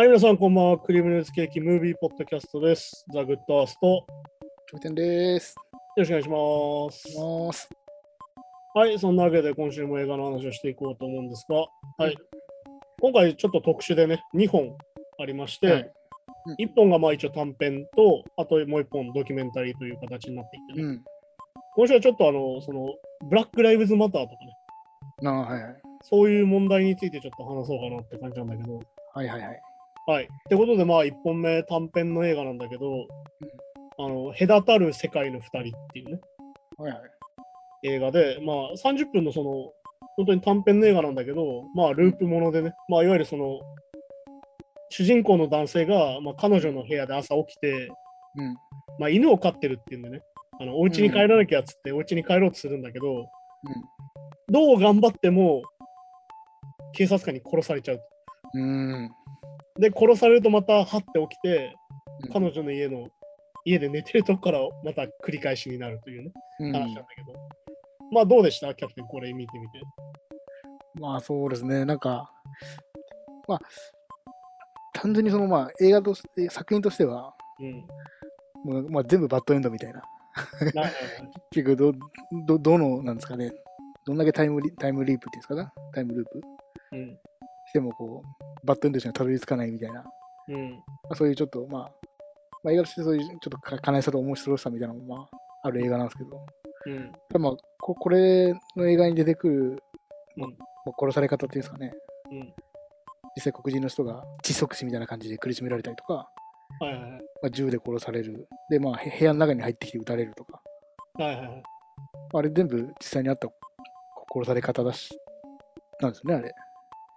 はい、皆さん、こんばんは。クリームネズケーキムービーポッドキャストです。ザ・グッドアースト。よキャプテンです。ろしくお願いします。はい、そんなわけで今週も映画の話をしていこうと思うんですが、はい。今回ちょっと特殊でね、2本ありまして、はい1本がまあ一応短編と、あともう1本ドキュメンタリーという形になっていてね、うん。今週はちょっとあの、その、ブラック・ライブズ・マターとかね、なあ、はいはい。そういう問題についてちょっと話そうかなって感じなんだけど、はいはいはい。はい。ってことで、まあ、1本目短編の映画なんだけど、あの、隔たる世界の2人っていうね、はいはい。映画で、まあ、30分のその、本当に短編の映画なんだけど、まあ、ループものでね、まあ、いわゆるその、主人公の男性が、まあ、彼女の部屋で朝起きて、うん。まあ、犬を飼ってるっていうんでね、あのお家に帰らなきゃっつって、お家に帰ろうとするんだけど、どう頑張っても、警察官に殺されちゃう。うん。うん。で、殺されるとまた、はって起きて、うん彼女の家の、家で寝てるとこからまた繰り返しになるというね、うん話なんだけど。まあ、どうでした？キャプテン、これ見てみて。まあそうですね。なんか、まあ、単純にそのまあ映画として、作品としては、うん。もうまあ、全部バッドエンドみたいな。結局ど、ど、どの、なんですかね。どんだけタイムリタイムリープっていうんですかな？タイムループうん。してもこう、バッドエンドにはたどり着かないみたいな。うん。まあ、そういうちょっと、まあ、まあ、映画としてそういうちょっとか悲しさと面白さみたいなのも、まあ、ある映画なんですけど、うん。ただまあ、ここれの映画に出てくる、まあ殺され方っていうんですかね、うん。実際黒人の人が窒息死みたいな感じで苦しめられたりとか、はいはいはい。まあ、銃で殺される、で、まあ、へ部屋の中に入ってきて撃たれるとか、はいはいはい。まああれ全部実際にあった殺され方だし、なんですよね、あれ。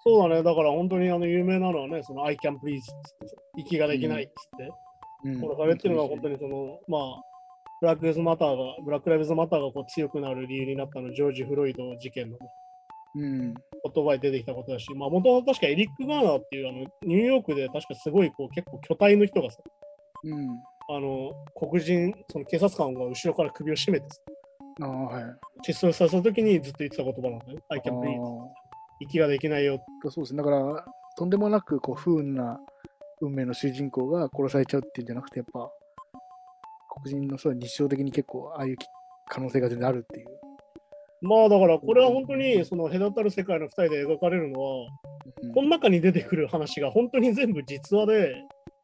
そうだね。だから本当にあの有名なのはね、その I can please っつって、息ができないっつって、うん殺されっていうのが本当にその、まあ、ブラック・ライブズ・マターが、ブラック・ライブズ・マターがこう強くなる理由になったのはジョージ・フロイド事件のうん。言葉に出てきたことだし、まあ、元々確かエリック・ガーナーっていうあのニューヨークで確かすごいこう結構巨体の人がさ、うん。あの黒人、その警察官が後ろから首を絞めてさ、ああ、はい。窒息させた時にずっと言ってた言葉なんだよね。I あ can breathe. ー息ができないよ。そうですね。だから、とんでもなくこう不運な運命の主人公が殺されちゃうっていうんじゃなくて、やっぱ、黒人の人は日常的に結構、ああいう可能性が全然あるっていう。まあだからこれは本当にその隔たる世界の2人で描かれるのは、うんこの中に出てくる話が本当に全部実話で、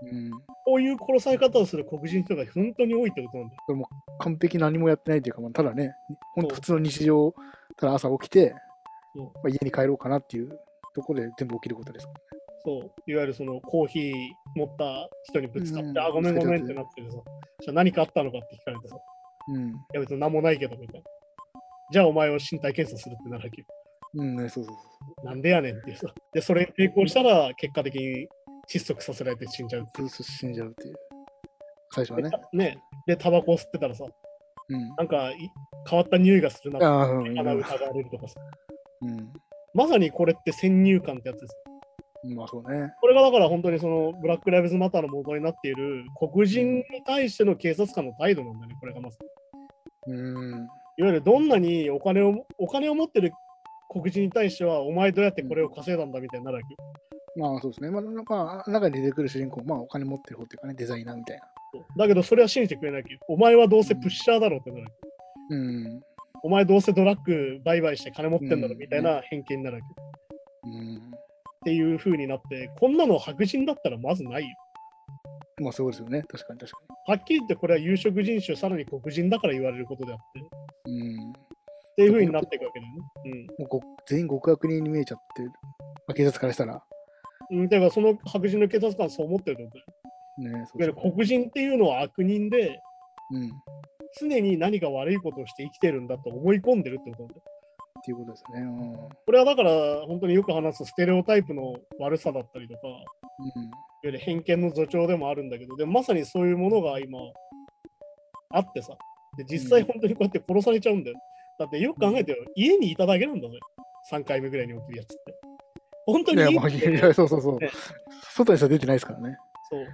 うん、こういう殺され方をする黒人の人が本当に多いってことなんだよ。も完璧何もやってないというか、まあ、ただね、本当普通の日常、ただ朝起きて、そうまあ、家に帰ろうかなっていうところで全部起きることです。そう、いわゆるそのコーヒー持った人にぶつかって、うんあ、ごめんごめんってなっててさ、じゃあ何かあったのかって聞かれてさ、いうん。や別に何もないけどみたいな。じゃあお前を身体検査するってなるわけよ。うんね、そうそうなんでやねんっていうさ。で、それに抵抗したら結果的に窒息させられて死んじゃうっていそう。死んじゃうっていう。最初はね。う。ね。で、タバコを吸ってたらさ、うん。なんかい変わった匂いがするなってああ、うん。鼻疑われるとかさ。うん。まさにこれって先入観ってやつです。まあそうね。これがだから本当にそのブラック・ライブズ・マターの元になっている黒人に対しての警察官の態度なんだよね、これがまさに。うん。いわゆるどんなにお金をお金を持ってる黒人に対しては、お前どうやってこれを稼いだんだみたいになるわけよ。まあそうですね。まあ、まあ、中に出てくる主人公、まあお金持ってる方っていうかね、デザイナーみたいな。だけどそれは信じてくれないけど、お前はどうせプッシャーだろうってなるわけ。うん。お前どうせドラッグ売買して金持ってんだろうんみたいな偏見になるわけ。うん。っていう風になって、こんなの白人だったらまずないよ。まあそうですよね。確かに確かはっきり言ってこれは有色人種、さらに黒人だから言われることであって、っに。うん。ていう風になっていくわけだよね。もうご全員極悪人に見えちゃって、まあ、警察からしたら、うん。うん、てかその白人の警察官はそう思ってるとだよ。ね、そういわゆる黒人っていうのは悪人で、うん。っ常に何か悪いことをして生きてるんだと思い込んでるってことなんだよ。ていうことですね。うん。これはだから本当によく話すステレオタイプの悪さだったりとか、いわゆる偏見の助長でもあるんだけど、でもまさにそういうものが今あってさ、で実際本当にこうやって殺されちゃうんだよ。だってよく考えてよ、家にいただけなんだぜ。3回目ぐらいに起きるやつって。本当うん。いや、まあ、いや、そうそうそうね。外にさ出てないですからね。そう。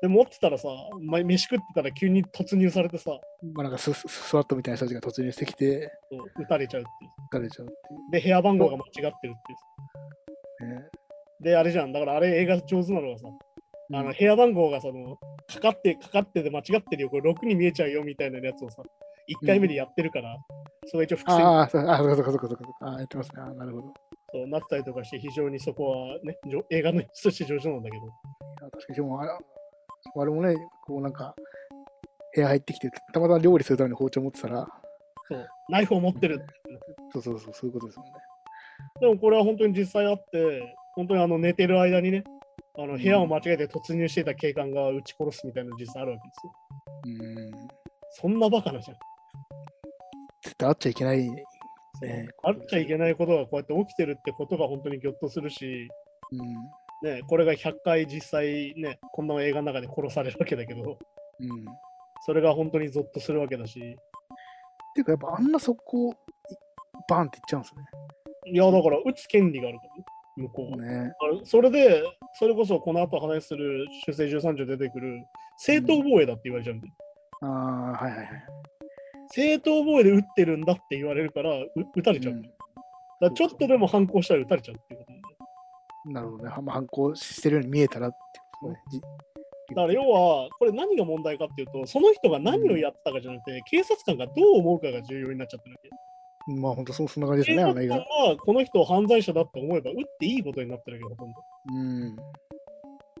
で、持ってたらさ、ま飯食ってたら急に突入されてさ、まあなんかスススワットみたいな人たちが突入してきて、そう撃たれちゃうっていう。撃たれちゃうっていう。で、部屋番号が間違ってるっていう。ね、で、あれじゃん。だからあれ映画上手なのがさ、あの部屋番号がその、かかって、かかってて間違ってるよ。これ6に見えちゃうよみたいなやつをさ、1回目でやってるから、それ一応伏線ああ、そうあ、そうかそうかそうかそうか。ああ、やってますね。ああ、なるほど。そうなったりとかして、非常にそこはね、映画の演出として上手なんだけど。あ確かに、でもあれ、あれもね、こうなんか、部屋入ってきて、たまたま料理するために包丁持ってたら、そう、ナイフを持ってる。そうそうそう、そういうことですもんね。でもこれは本当に実際あって、本当にあの寝てる間にね、あの部屋を間違えて突入していた警官が撃ち殺すみたいなの実際あるわけですよ。うん。そんなバカなじゃん。絶対あっちゃいけない。ねあっちゃいけないことがこうやって起きてるってことが本当にぎょっとするし、うん。ね、これが100回実際ね、こんな映画の中で殺されるわけだけど、うん。それが本当にゾッとするわけだし、ていうか、やっぱあんな速攻、いバンっていっちゃうんですね。いや、だから撃つ権利があるからね、向こうは。ねそれで、それこそこの後話する修正13条出てくる正当防衛だって言われちゃうんだよ。ああ、はいはいはい。正当防衛で撃ってるんだって言われるから、う撃たれちゃう。うんだちょっとでも反抗したら撃たれちゃうってなるほどね。はまあ反抗してるように見えたらってことね。じだから要は、これ何が問題かっていうと、その人が何をやってたかじゃなくて、警察官がどう思うかが重要になっちゃってるわけ。まあ本当そそんな感じですよね、あの映画。はこの人を犯罪者だって思えば、撃っていいことになってるわけど、ほとんど。うん。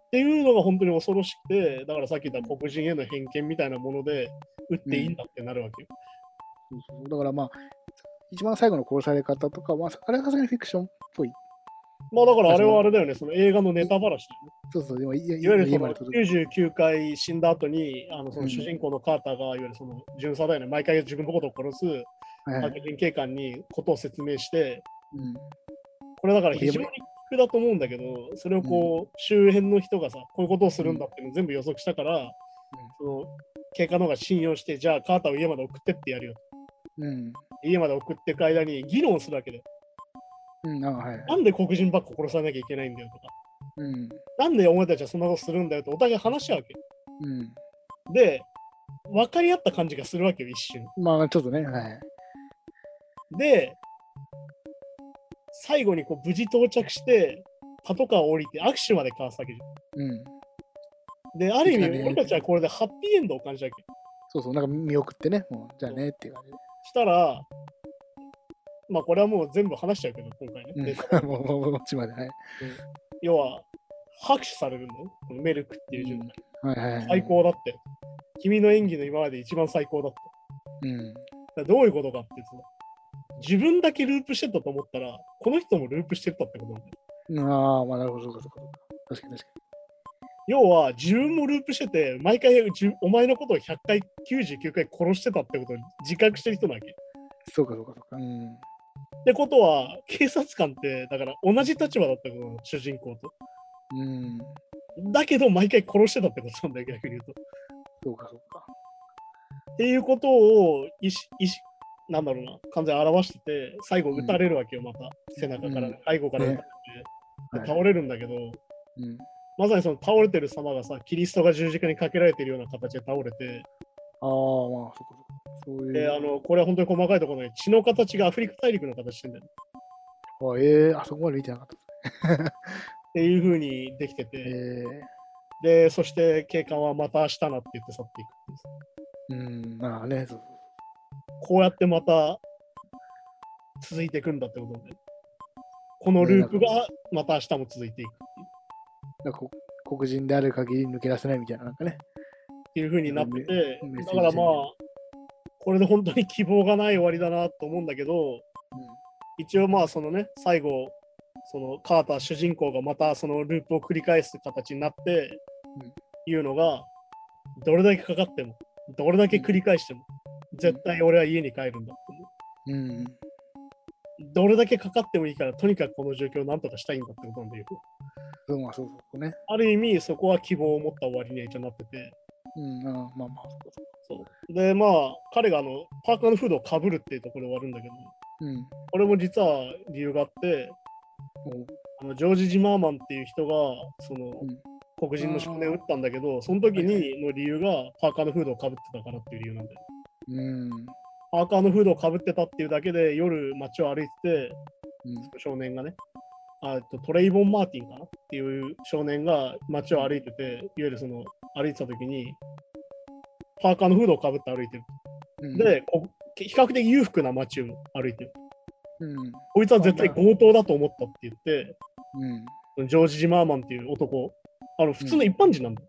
っていうのが本当に恐ろしくて、だからさっき言った黒人への偏見みたいなもので、撃っていいんだってなるわけよ。そうそうだからまあ、一番最後の殺され方とかは、あれはさすがにフィクションっぽい。まあだからあれはあれだよね、その映画のネタばらしね。そうそう、でもいいいわゆるその家まで届く。99回死んだ後に、あのそのうん主人公のカーターが、いわゆるその巡査だよね、毎回自分のことを殺すはいはい。白人警官にことを説明して、うん。これだから非常に苦だと思うんだけど、それをこう、周辺の人がさ、こういうことをするんだっていうのを全部予測したから、その警官の方が信用して、じゃあカーターを家まで送ってってやるよ。うん。家まで送っていく間に議論するわけで、うん、あはい。なんで黒人ばっか殺さなきゃいけないんだよとか、うん。なんでお前たちはそんなことするんだよとお互い話し合うわけ。うん。で、分かり合った感じがするわけよ、一瞬。まあちょっとね、はい。で、最後にこう無事到着して、パトカーを降りて握手まで交わすわけじゃうん。ん。で、ある意味、俺たちはこれでハッピーエンドを感じたわけ。そうそう、なんか見送ってね、もう、じゃあねっていう感じで。したら、まあこれはもう全部話しちゃうけど、今回ね。でうん、もう、もう、もう、こっちまで、はい。要は、拍手されるののメルクっていう順番。はいはいはい。最。高だって。君の演技の今まで一番最高だって。うん。だからどういうことかっていうと、自分だけループしてたと思ったら、この人もループしてたってことなんだよ。ああ、まあなるほど、そうかそうか。確かに確か要は、自分もループしてて、毎回じお前のことを100回、99回殺してたってことを自覚してる人なわけ。そうかそうかそうか。うん。てことは、警察官って、だから同じ立場だったの主人公と。うん。だけど、毎回殺してたってことなんだよ、逆に言うと。そうかそうか。っていうことを意思、意思、なんだろうな、完全に表してて、最後撃たれるわけよ、また。背中から、うん背後から撃たれて、はいで倒れるんだけど、うん。まさにその倒れてる様がさ、キリストが十字架にかけられてるような形で倒れて、ああ、まあ、そうかそうか。そういう。で、あの、これは本当に細かいところで、血の形がアフリカ大陸の形してんだよ。あええあそこまで見てなかった。っていう風にできてて、えで、そして警官はまた明日なって言って去っていくっていうん、まあね、そうこうやってまた続いていくんだってことで、このループがまた明日も続いていくなんかこ黒人である限り抜け出せないみたいな、なんかね。っていう風になってて、だからまあ、これで本当に希望がない終わりだなと思うんだけど、一応まあそのね、最後、そのカーター主人公がまたそのループを繰り返す形になって、うんいうのが、どれだけかかっても、どれだけ繰り返しても、絶対俺は家に帰るんだっていううん。どれだけかかってもいいから、とにかくこの状況をなんとかしたいんだってことなんだよ。そうまあそうそうね。ある意味、そこは希望を持った終わりに一応なってて。うん、あまあまあ、そう。そうで、まあ、彼があのパーカーのフードをかぶるっていうところで終わるんだけど、うん。これも実は理由があって、おあのジョージ・ジマーマンっていう人が、その、うん黒人の少年を撃ったんだけど、その時にの理由がパーカーのフードをかぶってたからっていう理由なんだよ。うん。パーカーのフードをかぶってたっていうだけで夜街を歩いてて、うん。少年がね。あとトレイボン・マーティンかな？っていう少年が街を歩いてて、いわゆるその歩いてた時に、パーカーのフードをかぶって歩いてる。うん、で、こ比較的裕福な街を歩いてる。うん。こいつは絶対強盗だと思ったって言って、うん。ジョージ・ジマーマンっていう男、あの普通の一般人なんだ。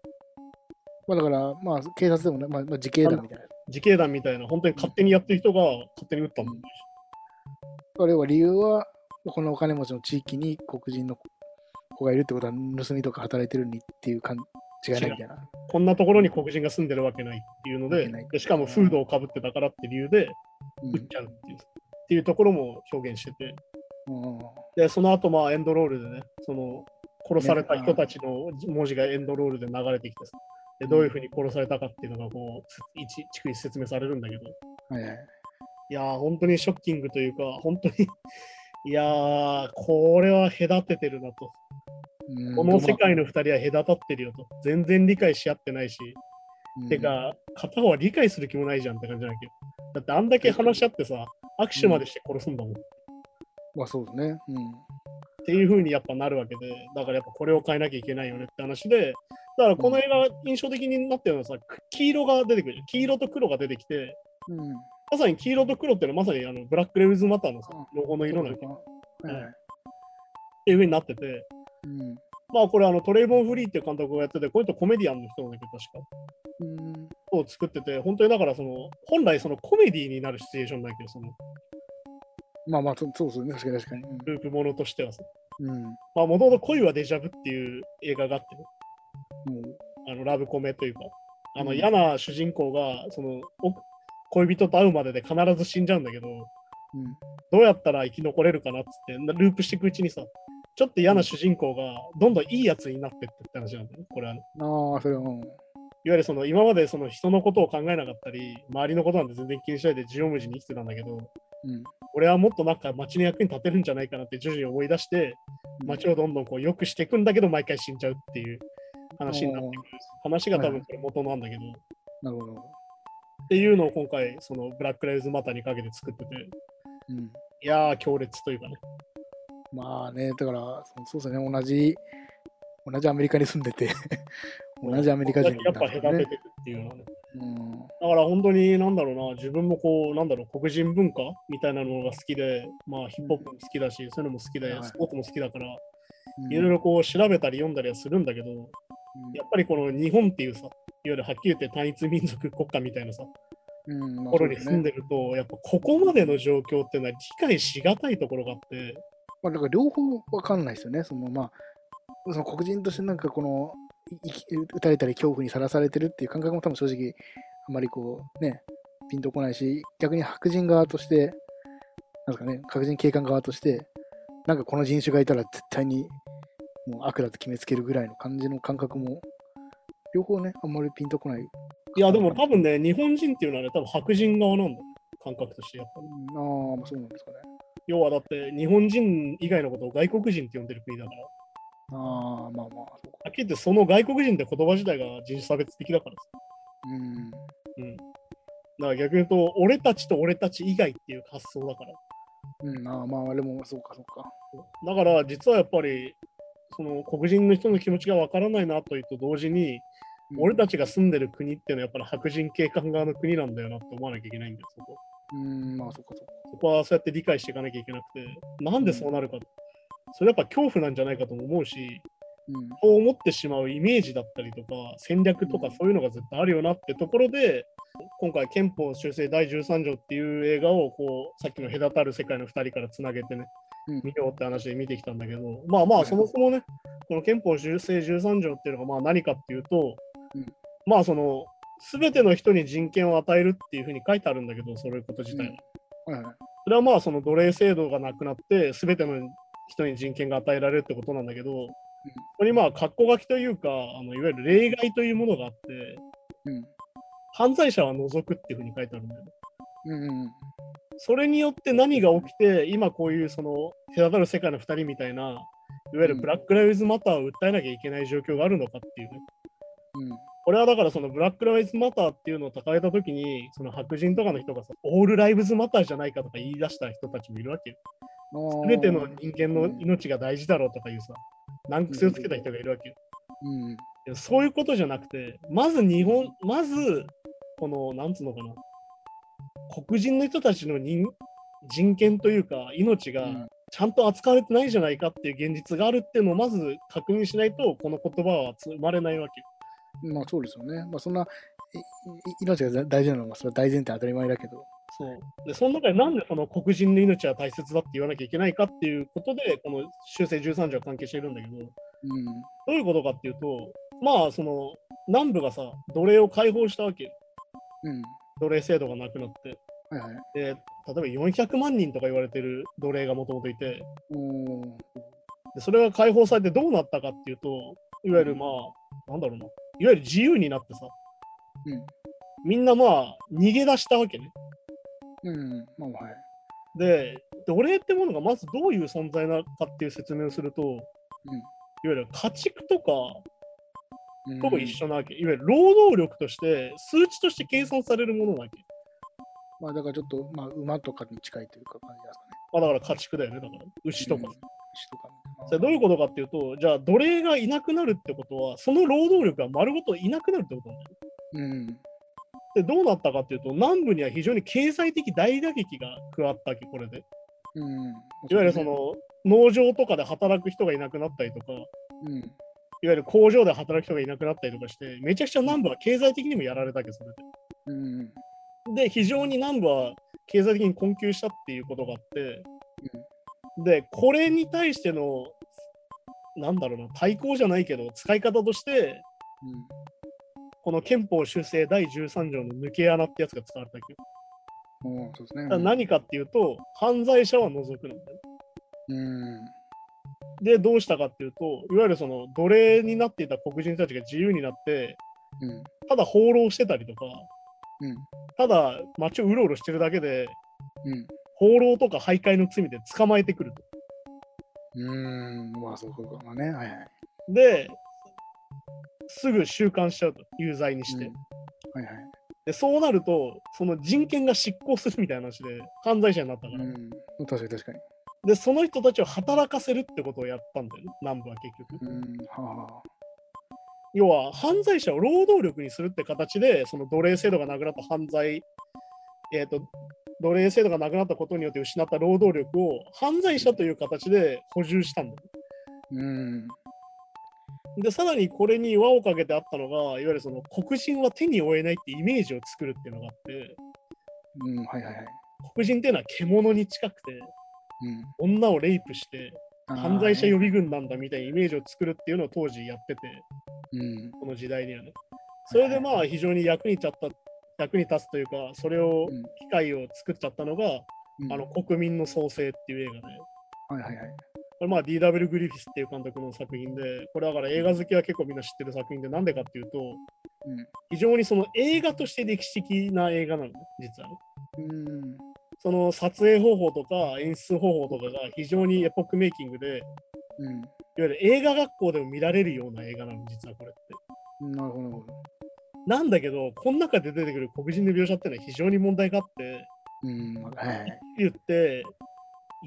まあだから、まあ警察でもね、まあ、まあ自警団みたいな。自警団みたいな、本当に勝手にやってる人が勝手に撃ったんだよね。あれは理由は、このお金持ちの地域に黒人の子がいるってことは、盗みとか働いてるにっていう感違いないみたいな。こんなところに黒人が住んでるわけないっていうのででしかもフードをかぶってたからって理由でうん。撃っちゃうっていう,、っていうところも表現してて、うん。で、その後まあエンドロールでね、その殺された人たちの文字がエンドロールで流れてきてさで、どういうふうに殺されたかっていうのがこう、一逐一説明されるんだけど、はいはい。いやー、本当にショッキングというか、本当に いやー、これは隔ててるなと。うんこの世界の2人は隔たってるよと。全然理解し合ってないし、うんてか、片方は理解する気もないじゃんって感じだけど。だってあんだけ話し合ってさ、握手までして殺すんだもん。っまあそうですね。うん。ていう風にやっぱなるわけで、だからやっぱこれを変えなきゃいけないよねって話で、だからこの映画印象的になってるのはさ、黄色が出てくるじゃん。黄色と黒が出てきて、うん。まさに黄色と黒っていうのはまさにあのブラック・レブズ・マターのさうんロゴの色なんだけはいはい。ていう風になってて、うん。まあこれあのトレイボン・フリーっていう監督がやってて、この人コメディアンの人なんだけど、確か。うん。を作ってて、本当にだからその、本来そのコメディになるシチュエーションだけど、そのまあまあ、そそうですね。確かに確かに。ループものとしてはさ。うん。まあもともと恋はデジャブっていう映画があってね、もう、あのラブコメというか、あのうん嫌な主人公がそのお恋人と会うまでで必ず死んじゃうんだけど、うん。どうやったら生き残れるかなっつって、ループしていくうちにさ、ちょっと嫌な主人公がどんどんいいやつになってってって話なんだよね。これは、ね、ああ、それは、うん。いわゆるその今までその人のことを考えなかったり、周りのことなんて全然気にしないで縦横無尽に生きてたんだけど、うん。俺はもっとなんか街の役に立てるんじゃないかなって徐々に思い出して、街をどんどんこう良くしていくんだけど、毎回死んじゃうっていう話になってくる。話が多分これ元なんだけど、っなるほど。ていうのを今回、そのブラック・ライブズ・マターにかけて作ってて、うん。いやー、強烈というかね。まあね、だから、そうですね、同じ、同じアメリカに住んでて、同じアメリカ人やっぱ隔ててね。るっていうのはね。うん。だから本当に、なんだろうな、自分もこう、なんだろう、黒人文化みたいなのが好きで、まあヒップホップも好きだし、そういうのも好きでは、いスポーツも好きだから、うんいろいろこう調べたり読んだりはするんだけど、やっぱりこの日本っていうさ、いわゆるはっきり言って単一民族国家みたいなさ、ところに住んで。でると、やっぱここまでの状況っていうのは理解しがたいところがあって、まあ、だから両方わかんないですよね。そのまあ、その黒人としてなんかこの、撃たれたり恐怖にさらされてるっていう感覚も多分正直、あまりこう、ね、ピンとこないし、逆に白人側として、なんですかね、白人警官側として、なんかこの人種がいたら絶対にもう悪だと決めつけるぐらいの感じの感覚も、両方ね、あんまりピンとこない。いや、でも多分ね、日本人っていうのはね、多分白人側なんだよ、感覚としてやっぱり。うんああ、まあそうなんですかね。要はだって、日本人以外のことを外国人って呼んでる国だから、ああ、まあまあ。はっきり言ってその外国人って言葉自体が人種差別的だからさ。うん。うん。だから逆に言うと、俺たちと俺たち以外っていう発想だから。うん、ああまあ、でも、そうか、そうか。だから実はやっぱり、その黒人の人の気持ちがわからないなというと同時に、俺たちが住んでる国っていうのはやっぱり白人警官側の国なんだよなって思わなきゃいけないんだよ、そこ。うん、まあ、そうか、そうか。そこはそうやって理解していかなきゃいけなくて、なんでそうなるか。それやっぱ恐怖なんじゃないかとも思うし、うん。そう思ってしまうイメージだったりとか、戦略とかそういうのが絶対あるよなってところで、今回憲法修正第13条っていう映画をこうさっきの隔たる世界の2人からつなげてね、うん見ようって話で見てきたんだけど、まあまあそもそもね、この憲法修正13条っていうのがまあ何かっていうと、うんまあその、すべての人に人権を与えるっていうふうに書いてあるんだけど、そういうこと自体は。はいはい。それはまあその奴隷制度がなくなって、すべての人に人権が与えられるってことなんだけど、ここにまあ、格好書きというか、あのいわゆる例外というものがあって、うん。犯罪者は除くっていうふうに書いてあるんだよね。うんうんそれによって何が起きて、今こういうその隔たる世界の2人みたいな、いわゆるブラック・ライブズ・マターを訴えなきゃいけない状況があるのかっていうね。うん。これはだからそのブラック・ライブズ・マターっていうのを掲げたときに、その白人とかの人がさ、オール・ライブズ・マターじゃないかとか言い出した人たちもいるわけよ。全ての人間の命が大事だろうとかいうさ、難癖をつけた人がいるわけよ。うん、そういうことじゃなくて、まず日本、まず、この、なんつうのかな、黒人の人たちの人人権というか、命がちゃんと扱われてないじゃないかっていう現実があるっていうのをまず確認しないと、この言葉は生まれないわけ。まあそうですよね。まあそんな、命が大事なのはそれは大前提当たり前だけど。そう。でその中でなんでその黒人の命は大切だって言わなきゃいけないかっていうことで、この修正13条は関係しているんだけど、うん、どういうことかっていうと、まあその南部がさ、奴隷を解放したわけ。うん、奴隷制度がなくなって。はいはい、で例えば400万人とか言われてる奴隷がもともといて。で、それが解放されてどうなったかっていうと、いわゆるまあ、なんだろうな、いわゆる自由になってさ、うん、みんなまあ逃げ出したわけね。うん、まあはい。で、奴隷ってものがまずどういう存在なのかっていう説明をすると、うん、いわゆる家畜とかと一緒なわけ、いわゆる労働力として数値として計算されるものなわけ。まあだからちょっと、まあ、馬とかに近いというか感じですかね。まあだから家畜だよね、だから牛とか。うん、牛とか。それどういうことかっていうと、じゃあ奴隷がいなくなるってことは、その労働力が丸ごといなくなるってことなんだよ。うん。で、どうなったかっていうと、南部には非常に経済的大打撃が加わったわけ、これで。うん、いわゆるその農場とかで働く人がいなくなったりとか、うん、いわゆる工場で働く人がいなくなったりとかして、めちゃくちゃ南部は経済的にもやられたわけ、それで。うん、で、非常に南部は経済的に困窮したっていうことがあって、うん、で、これに対しての、なんだろうな、対抗じゃないけど、使い方として、この憲法修正第13条の抜け穴ってやつが使われたわけよ。そうですね、何かっていうと、犯罪者は除くんだよ。うん。で、どうしたかっていうと、いわゆるその奴隷になっていた黒人たちが自由になって、うん、ただ放浪してたりとか、うん、ただ街をうろうろしてるだけで、うん、放浪とか徘徊の罪で捕まえてくると。うーん、まあそうか、まあね。はいはい。で、すぐ収監しちゃうと、有罪にして。はいはい。でそうなると、その人権が執行するみたいな話で、犯罪者になったから。うん、確かに確かに。で、その人たちを働かせるってことをやったんだよね、南部は結局。うんはあ、要は、犯罪者を労働力にするって形で、その奴隷制度がなくなった犯罪、えっ、ー、と、奴隷制度がなくなったことによって失った労働力を犯罪者という形で補充したんだよ。うんで、さらにこれに輪をかけてあったのが、いわゆるその黒人は手に負えないってイメージを作るっていうのがあって、うん、はいはいはい。黒人っていうのは獣に近くて、うん、女をレイプして、犯罪者予備軍なんだみたいなイメージを作るっていうのを当時やってて、うん、この時代にはね。それでまあ非常に役に立った、役に立つというか、それを、機会を作っちゃったのが、うん、あの国民の創生っていう映画で。はいはいはい。これまあ D.W. グリフィスっていう監督の作品で、これだから映画好きは結構みんな知ってる作品で、なんでかっていうと、うん、非常にその映画として歴史的な映画なのね、実はね。うんその撮影方法とか演出方法とかが非常にエポックメイキングで、うん、いわゆる映画学校でも見られるような映画なの、実はこれって。なるほど。なんだけど、この中で出てくる黒人の描写っていうのは非常に問題があって、うんはい、言って、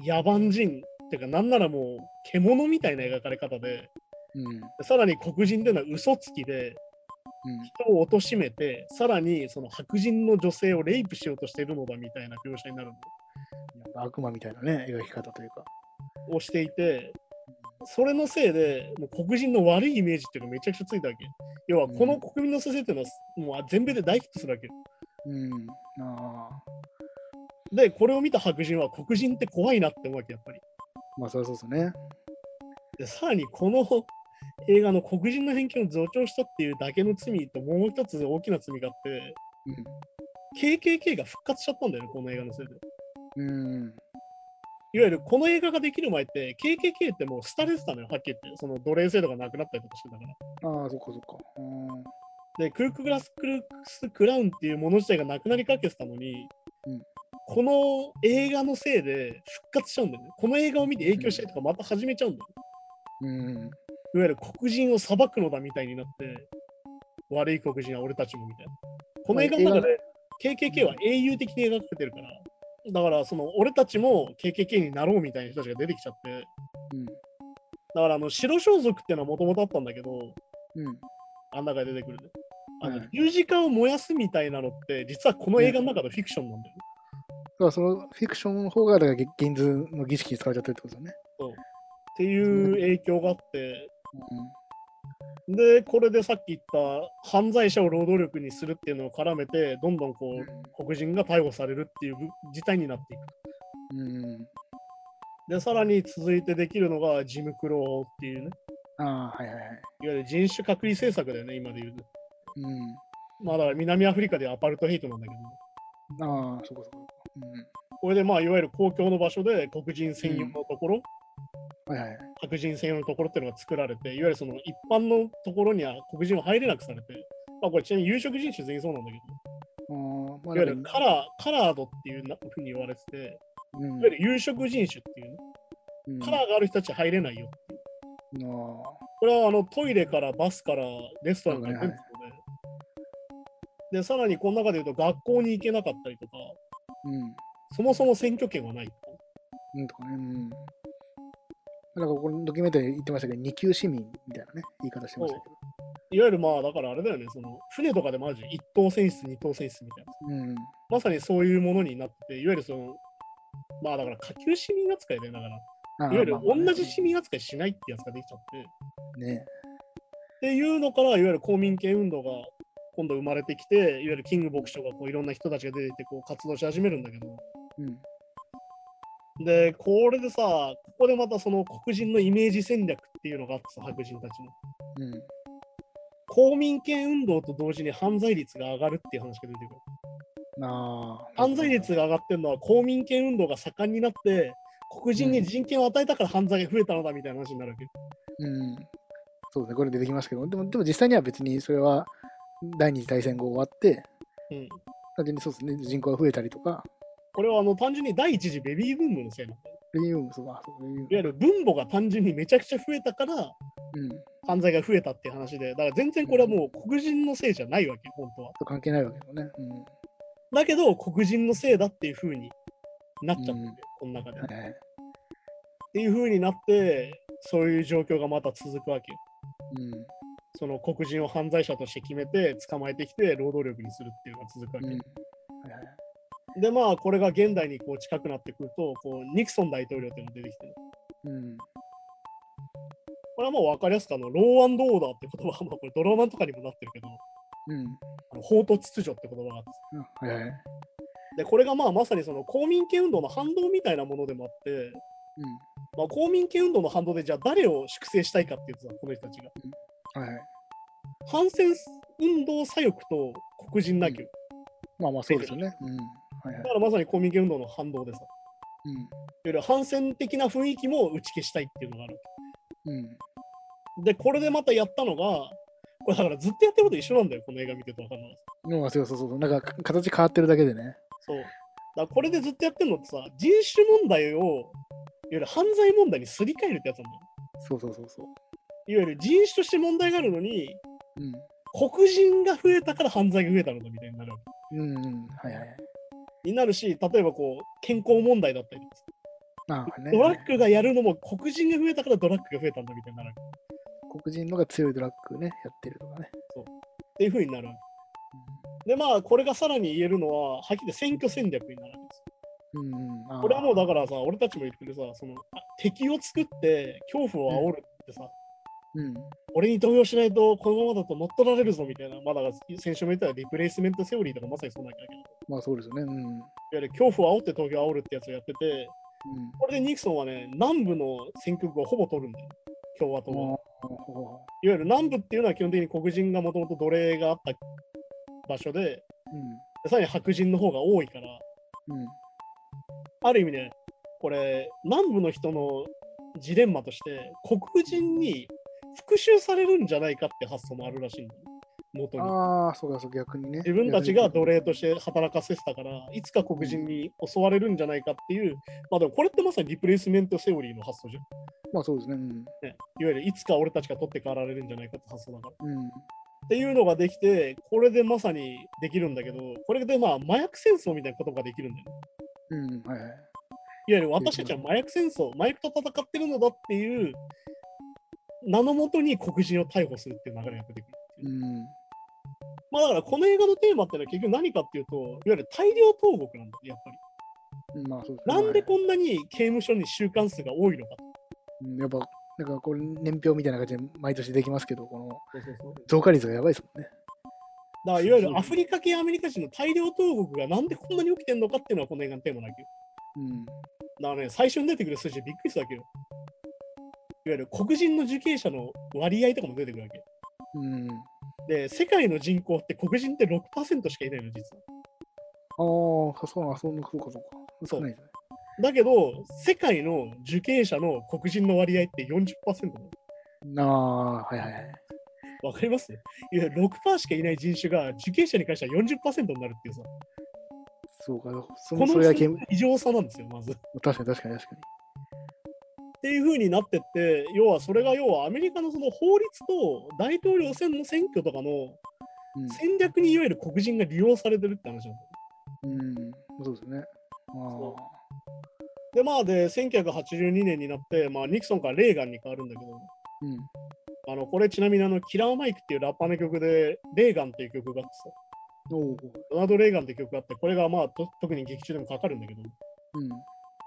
野蛮人っていうか、なんならもう獣みたいな描かれ方で、うん、さらに黒人っていうのは嘘つきで、人を貶めて、さらにその白人の女性をレイプしようとしているのだみたいな描写になるの。悪魔みたいなね、描き方というか。をしていて、それのせいで、もう黒人の悪いイメージっていうのがめちゃくちゃついたわけ。要は、この国民の先生っていうのは、もう全米で大ヒットするわけ。うん。あで、これを見た白人は黒人って怖いなって思うわけ、やっぱり。まあ、そりゃそうですね。で、さらにこの映画の黒人の偏見を助長したっていうだけの罪と、もう一つ大きな罪があって、うん、KKK が復活しちゃったんだよね、この映画のせいで。うんいわゆるこの映画ができる前って、KKK ってもう廃れてたのよ、はっきり言って。その奴隷制度がなくなったりとかしてたから。ああ、そっかそっか。で、クルクグラスクルスクラウンっていうもの自体がなくなりかけてたのに、うん、この映画のせいで復活しちゃうんだよね。この映画を見て影響したりとかまた始めちゃうんだよ。うんいわゆる黒人を裁くのだみたいになって、悪い黒人は俺たちもみたいな。この映画の中で KKK は英雄的に描かれてるから、だからその俺たちも KKK になろうみたいな人たちが出てきちゃって、うん。だからあの白装束っていうのはもともとあったんだけど、うん。あん中で出てくるね。あのはい十字架を燃やすみたいなのって、実はこの映画の中のフィクションなんだよね。だからそのフィクションの方が、だからげ現図の儀式に使われちゃってるってことですよね。っていう影響があって、うで、これでさっき言った犯罪者を労働力にするっていうのを絡めて、どんどんこん。う、黒人が逮捕されるっていう事態になっていく。うん。で、さらに続いてできるのがジム・クローっていうね、ああ、はいはいはい。いわゆる人種隔離政策だよね、今で言うね。うん。まあだから南アフリカではアパルトヘイトなんだけど、ああ、そうかそうか。うん。これでまあいわゆる公共の場所で黒人専用のところ、はいはい。白人専用のところっていうのが作られて、いわゆるその一般のところには黒人は入れなくされて、まあこれちなみに有色人種全員そうなんだけど、まあ、いわゆるカラー、カラードっていうなふうに言われてて、うん、いわゆる有色人種っていうね、うん、カラーがある人たちは入れないよ。あこれはあのトイレからバスからレストランから全部で、で、さらにこの中で言うと学校に行けなかったりとか、ーうん。そもそも選挙権はない。うんとかね。うん。なんかこのドキュメンタリーで言ってましたけど、二級市民みたいなね、言い方してましたけど。いわゆるまあだからあれだよね、その船とかでもあるじゃん、一等船室、二等船室みたいな。うん。まさにそういうものになってて、いわゆるその、まあだから下級市民扱いで、だから、いわゆる同じ市民扱いしないってやつができちゃって、ね。っていうのから、いわゆる公民権運動が今度生まれてきて、いわゆるキング牧師とかこういろんな人たちが出てきてこう活動し始めるんだけど、うん。で、これでさ、ここでまたその黒人のイメージ戦略っていうのがあってさ、白人たちの。うん。公民権運動と同時に犯罪率が上がるっていう話が出てくる。ああ。犯罪率が上がってるのは公民権運動が盛んになって、黒人に人権を与えたから犯罪が増えたのだみたいな話になるわけ。うん。そうですね、これ出てきますけど、でもでも実際には別にそれは第二次大戦後終わって、うん、単純にそうですね、人口が増えたりとか、これはあの単純に第一次ベビーブームのせいなんだよ。レイユームそうかそういわゆる分母が単純にめちゃくちゃ増えたからうん。犯罪が増えたっていう話で、だから全然これはもう黒人のせいじゃないわけ、本当は。と関係ないわけよね。うん。だけど黒人のせいだっていう風になっちゃってて、うんこの中で。っはいはい。ていう風になって、そういう状況がまた続くわけよ。うん。その黒人を犯罪者として決めて捕まえてきて労働力にするっていうのが続くわけ。うん。はいはい。でまあこれが現代にこう近くなってくるとこうニクソン大統領っていうのが出てきてね、うん。これはもう分かりやすくあのローアンドオーダーって言葉はまあこれドラマンとかにもなってるけどうん。あの法と秩序って言葉があってうんはいはい。でこれがまあまさにその公民権運動の反動みたいなものでもあって、まあ、公民権運動の反動でじゃあ誰を粛清したいかっていうとさこの人たちがうん。はいはい。反戦運動左翼と黒人なきゃ、まあまあそうですよね。うん。はいはいだか。らまさに公民権運動の反動でさいわうん。ゆる反戦的な雰囲気も打ち消したいっていうのがあるうん。でこれでまたやったのがこれだからずっとやってること一緒なんだよこの映画見てると分かんないまあそうそうそう。なんかか形変わってるだけでね。そう。だからこれでずっとやってるのってさ、人種問題を、いわゆる犯罪問題にすり替えるってやつなんだよ。そうそうそうそう。いわゆる人種として問題があるのに、うん。黒人が増えたから犯罪が増えたのだみたいになるわけ。うんうん。はいはい。になるし、例えばこう、健康問題だったりああね。ドラッグがやるのも黒人が増えたからドラッグが増えたんだみたいになる。黒人のが強いドラッグね、やってるとかね。っていう風になるわけ。で、まあ、これがさらに言えるのは、はっきり言って選挙戦略になるわけです。うんこれはもうだからさ、俺たちも言ってるさ、そのあ敵を作って恐怖を煽るってさ、うん。俺に投票しないとこのままだと乗っ取られるぞみたいな、まあだ先週も言ったリプレイスメントセオリーとかまさにそうなんだけど、いわまあそうですよね。うん。ゆる恐怖を煽って投票を煽るってやつをやってて、これでニクソンはね、南部の選挙区をほぼ取るんだよ、共和党うん。は。いわゆる南部っていうのは基本的に黒人がもともと奴隷があった場所で、でさらに白人の方が多いから、うん。うん。ある意味ね、これ、南部の人のジレンマとして、黒人に復讐されるんじゃないかって発想もあるらしいんだよ、元に。ああ、そうか、そう逆にね。自分たちが奴隷として働かせてたから、いつか黒人に襲われるんじゃないかっていう、まあでもこれってまさにリプレイスメントセオリーの発想じゃん。まあそうですね。うん。ね、いわゆるいつか俺たちが取って代わられるんじゃないかって発想だから。うん。っていうのができて、これでまさにできるんだけど、これでまあ麻薬戦争みたいなことができるんだよね。うん、はいはい。いわゆる私たちは麻薬戦争、麻薬と戦ってるのだっていう名のもとに黒人を逮捕するっていう流れが出てくるっていう。うん。まあだからこの映画のテーマってのは結局何かっていうと、いわゆる大量投獄なんだよ、やっぱり。まあそうですね。なんではいこんなに刑務所に収監数が多いのか。うんやっぱ、なんかこれ年表みたいな感じで毎年できますけど、この増加率がやばいですもんね。だからいわゆるアフリカ系アメリカ人の大量投獄がなんでこんなに起きてんのかっていうのはこの映画のテーマだけど。うん。だからね、最初に出てくる数字でびっくりしたわけよ。いわゆる黒人の受刑者の割合とかも出てくるわけ。うん。で、世界の人口って黒人って6%しかいないの、実は。ああ、そうな、そうか、そうか。そうね。だけど、世界の受刑者の黒人の割合って40%なの。ああ、はいはいはい。わかります？いや、6%しかいない人種が受刑者に関しては40%になるっていうさ、そうか、そこののそれだけ、異常さなんですよ、まず。っ確かに確かに確かに。ていう風になってって、要はそれが要はアメリカのその法律と大統領選の選挙とかの戦略にいわゆる黒人が利用されてるって話なんだよ。うん。うん、そうですね。で、まあ、で、1982年になって、まあ、ニクソンからレーガンに変わるんだけど、うん。あの、これちなみにあの、キラーマイクっていうラッパーの曲で、レーガンっていう曲があってさ、おお。ロナルド・レーガンっていう曲があって、これがまあ、と特に劇中でもかかるんだけど、うん。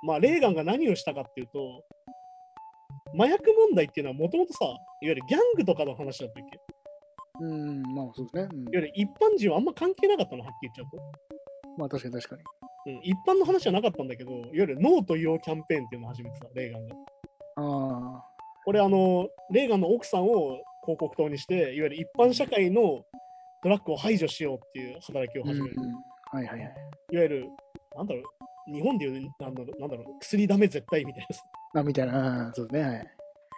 まあ、レーガンが何をしたかっていうと、麻薬問題っていうのはもともとさ、いわゆるギャングとかの話だったっけ？いわうん、まあそうですね。うん、ゆる一般人はあんま関係なかったの、はっきり言っちゃうと。まあ確かに確かに。うん、一般の話じゃなかったんだけど、いわゆるノーと言おうキャンペーンっていうのを始めてた、レーガンが。ああ。これあの、レーガンの奥さんを広告塔にして、いわゆる一般社会のドラッグを排除しようっていう働きをうん、始める。うん。はいはいはい。いわゆる、なんだろう、日本でいうなんだろうなんだろう、薬ダメ絶対みたいなあ、みたいな、そうですね。はい。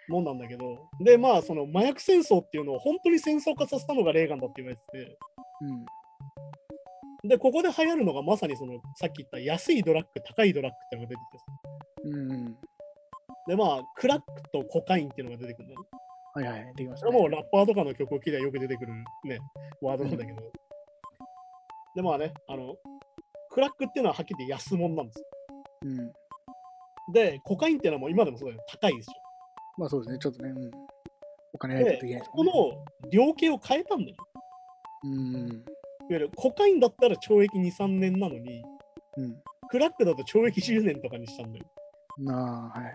もんなんだけど、で、まあ、その麻薬戦争っていうのを本当に戦争化させたのがレーガンだって言われてて、うん。で、ここで流行るのがまさにその、さっき言った安いドラッグ、高いドラッグっていうのが出てきてさうんうん。で、まあ、クラックとコカインっていうのが出てくるのね。はいはい。できました、ね。はもうラッパーとかの曲を聴いてよく出てくるね、ワードなんだけど。で、まあね、あの、クラックっていうのははっきり言って安物なんですよ。うん。で、コカインっていうのはもう今でもそうだよ。高いですよ。まあそうですね。ちょっとね。うん。お金ないとできないね。この量刑を変えたんだよ。うん。いわゆるコカインだったら懲役2、3年なのに、うん。クラックだと懲役10年とかにしたんだよ。なあ、はい。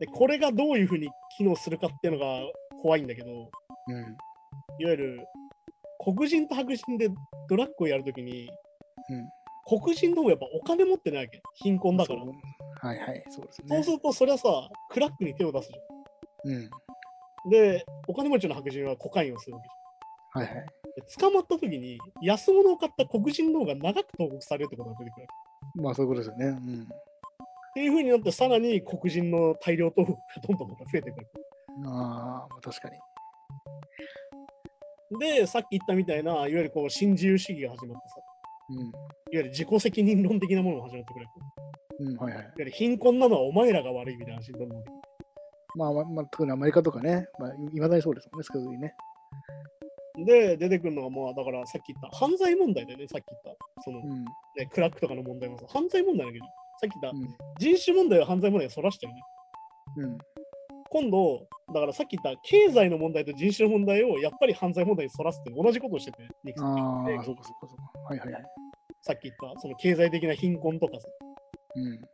で、これがどういうふうに機能するかっていうのが怖いんだけど、うん。いわゆる黒人と白人でドラッグをやるときに、うん。黒人の方がやっぱお金持ってないわけ。貧困だから。はいはい。そうですね。そうすると、それはさ、クラックに手を出すじうん。ゃん。で、お金持ちの白人はコカインをするわけじはいはい。ゃん。で捕まったときに、安物を買った黒人の方が長く投獄されるってことが出てくる。まあそういうことですよね。うん。っていうふうになって、さらに黒人の大量投獄がどんどん増えてくる。ああ確かに。で、さっき言ったみたいな、いわゆるこう新自由主義が始まってさ、うん。いわゆる自己責任論的なものが始まってくる。うん、はいはい。貧困なのはお前らが悪いみたいな話になるまあ、まあ、まあ、特にアメリカとかね、まあ、いまだにそうですもんね、そういうね。で、出てくるのが、まあ、だからさっき言った犯罪問題でね、さっき言った、その、うん。ね、クラックとかの問題もさ、犯罪問題だけど、さっき言ったうん。人種問題は犯罪問題をそらしてるね。うん。今度、だからさっき言った経済の問題と人種の問題をやっぱり犯罪問題にそらすって同じことをしてて、ニクソンああ、そうかそうかそうか。はいはいはい。さっき言ったその経済的な貧困とかさ、うん。